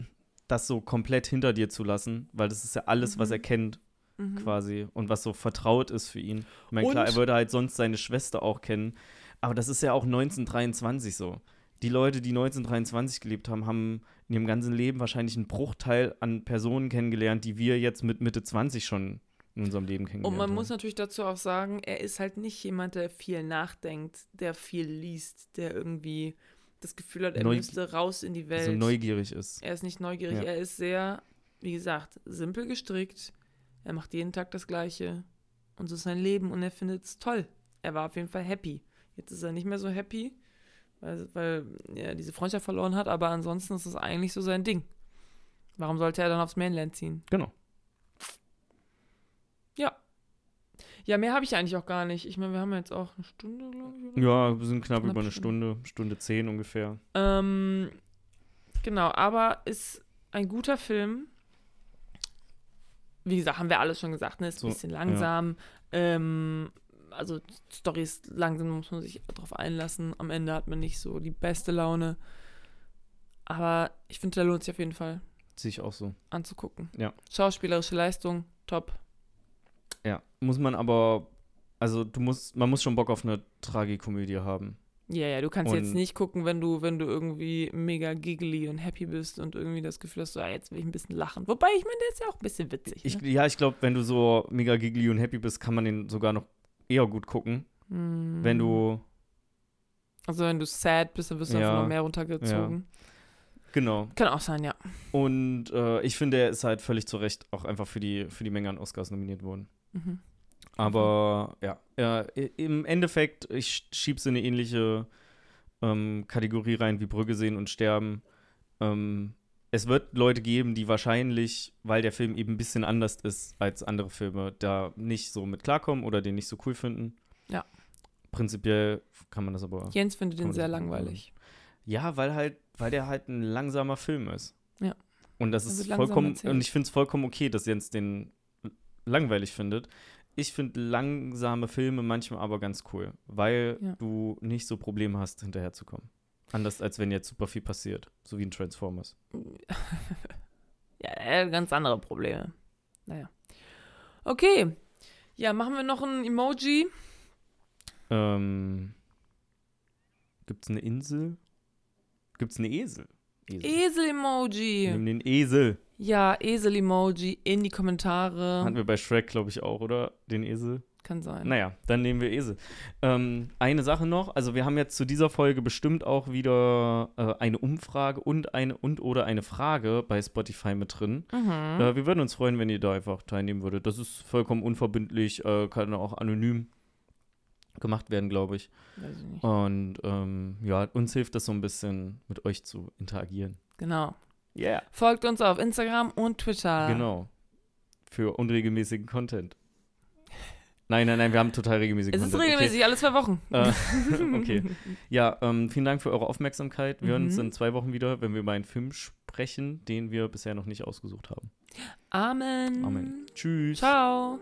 A: das so komplett hinter dir zu lassen, weil das ist ja alles, was
B: Mhm.
A: er kennt,
B: so. Mhm.
A: quasi, und was so vertraut ist für ihn. Ich meine, klar, er würde halt sonst seine Schwester auch kennen, aber das ist ja auch 1923 so. Die Leute, die 1923 gelebt haben, haben in ihrem ganzen Leben wahrscheinlich einen Bruchteil an Personen kennengelernt, die wir jetzt mit Mitte 20 schon in unserem Leben kennengelernt
B: Und man
A: haben.
B: muss natürlich dazu auch sagen, er ist halt nicht jemand, der viel nachdenkt, der viel liest, der irgendwie das Gefühl hat, er
A: Neu-
B: müsste raus in die Welt.
A: so neugierig ist.
B: Er ist nicht neugierig,
A: Ja.
B: er ist sehr, wie gesagt, simpel gestrickt. Er macht jeden Tag das Gleiche. Und so ist sein Leben und er findet es toll. Er war auf jeden Fall happy. Jetzt ist er nicht mehr so happy, weil, weil er diese Freundschaft verloren hat, aber ansonsten ist es eigentlich so sein Ding. Warum sollte er dann aufs Mainland ziehen?
A: Genau.
B: Ja. Ja, mehr habe ich eigentlich auch gar nicht. Ich meine, wir haben jetzt auch eine Stunde, glaube ich.
A: Ja, wir sind knapp
B: Knapp
A: über eine
B: Stunde.
A: Stunde, zehn ungefähr.
B: Ähm, genau, aber ist ein guter Film. Wie gesagt, haben wir alles schon gesagt, ne? Ist
A: So,
B: ein bisschen langsam. Ähm, also Story ist langsam, muss man sich darauf einlassen. Am Ende hat man nicht so die beste Laune. Aber ich finde, der lohnt sich auf jeden Fall
A: Sehe ich auch so.
B: anzugucken.
A: Ja.
B: Schauspielerische Leistung, top.
A: Ja, muss man aber, also du musst, man muss schon Bock auf eine Tragikomödie haben.
B: Ja, ja, du kannst jetzt
A: Und-
B: nicht gucken, wenn du, wenn du irgendwie mega giggly und happy bist und irgendwie das Gefühl hast, so, ah, jetzt will ich ein bisschen lachen. Wobei, ich meine, der ist ja auch ein bisschen witzig.
A: Ich,
B: ne?
A: ja, ich glaube, wenn du so mega giggly und happy bist, kann man den sogar noch eher gut gucken.
B: Mm.
A: Wenn du,
B: Also wenn du sad bist, dann wirst du
A: Ja,
B: einfach noch mehr runtergezogen.
A: genau.
B: Kann auch sein, ja.
A: Und äh, ich finde, er ist halt völlig zu Recht auch einfach für die, für die Menge an Oscars nominiert worden.
B: Mhm.
A: Aber ja, ja, i- im Endeffekt, ich schieb's in eine ähnliche ähm, Kategorie rein wie Brügge sehen und sterben. Ähm, es wird Leute geben, die wahrscheinlich, weil der Film eben ein bisschen anders ist als andere Filme, da nicht so mit klarkommen oder den nicht so cool finden.
B: Ja.
A: Prinzipiell kann man das aber.
B: Jens findet den sehr langweilig.
A: Ja, weil halt, weil der halt ein langsamer Film ist.
B: Ja.
A: Und das ist vollkommen,
B: erzählt.
A: und ich finde es vollkommen okay, dass Jens den langweilig findet. Ich finde langsame Filme manchmal aber ganz cool, weil
B: Ja.
A: du nicht so Probleme hast, hinterherzukommen. Anders als wenn jetzt super viel passiert, so wie in Transformers.
B: Ja, hat ganz andere Probleme. Naja. Okay. Ja, machen wir noch ein Emoji.
A: Ähm, Gibt es eine Insel? Gibt es eine Esel? Esel.
B: Esel-Emoji.
A: Nimm den Esel.
B: Ja, Esel-Emoji in die Kommentare.
A: Hatten wir bei Shrek, glaube ich, auch, oder? Den Esel.
B: Kann sein.
A: Naja, dann nehmen wir Esel. Ähm, eine Sache noch, also wir haben jetzt zu dieser Folge bestimmt auch wieder äh, eine Umfrage und eine und oder eine Frage bei Spotify mit drin.
B: Mhm.
A: Äh, wir würden uns freuen, wenn ihr da einfach teilnehmen würdet. Das ist vollkommen unverbindlich, äh, kann auch anonym gemacht werden, glaube ich.
B: Weiß ich nicht.
A: Und ähm, ja, uns hilft das so ein bisschen, mit euch zu interagieren.
B: Genau.
A: Yeah.
B: Folgt uns auf Instagram und Twitter.
A: genau. Für unregelmäßigen Content. Nein, nein, nein, wir haben total regelmäßigen
B: Es ist
A: Content. Okay.
B: regelmäßig, alle zwei Wochen.
A: Äh, okay. Ja, ähm, vielen Dank für eure Aufmerksamkeit. Wir hören uns
B: Mhm.
A: in zwei Wochen wieder, wenn wir über einen Film sprechen, den wir bisher noch nicht ausgesucht haben.
B: Amen.
A: Amen. Tschüss.
B: Ciao.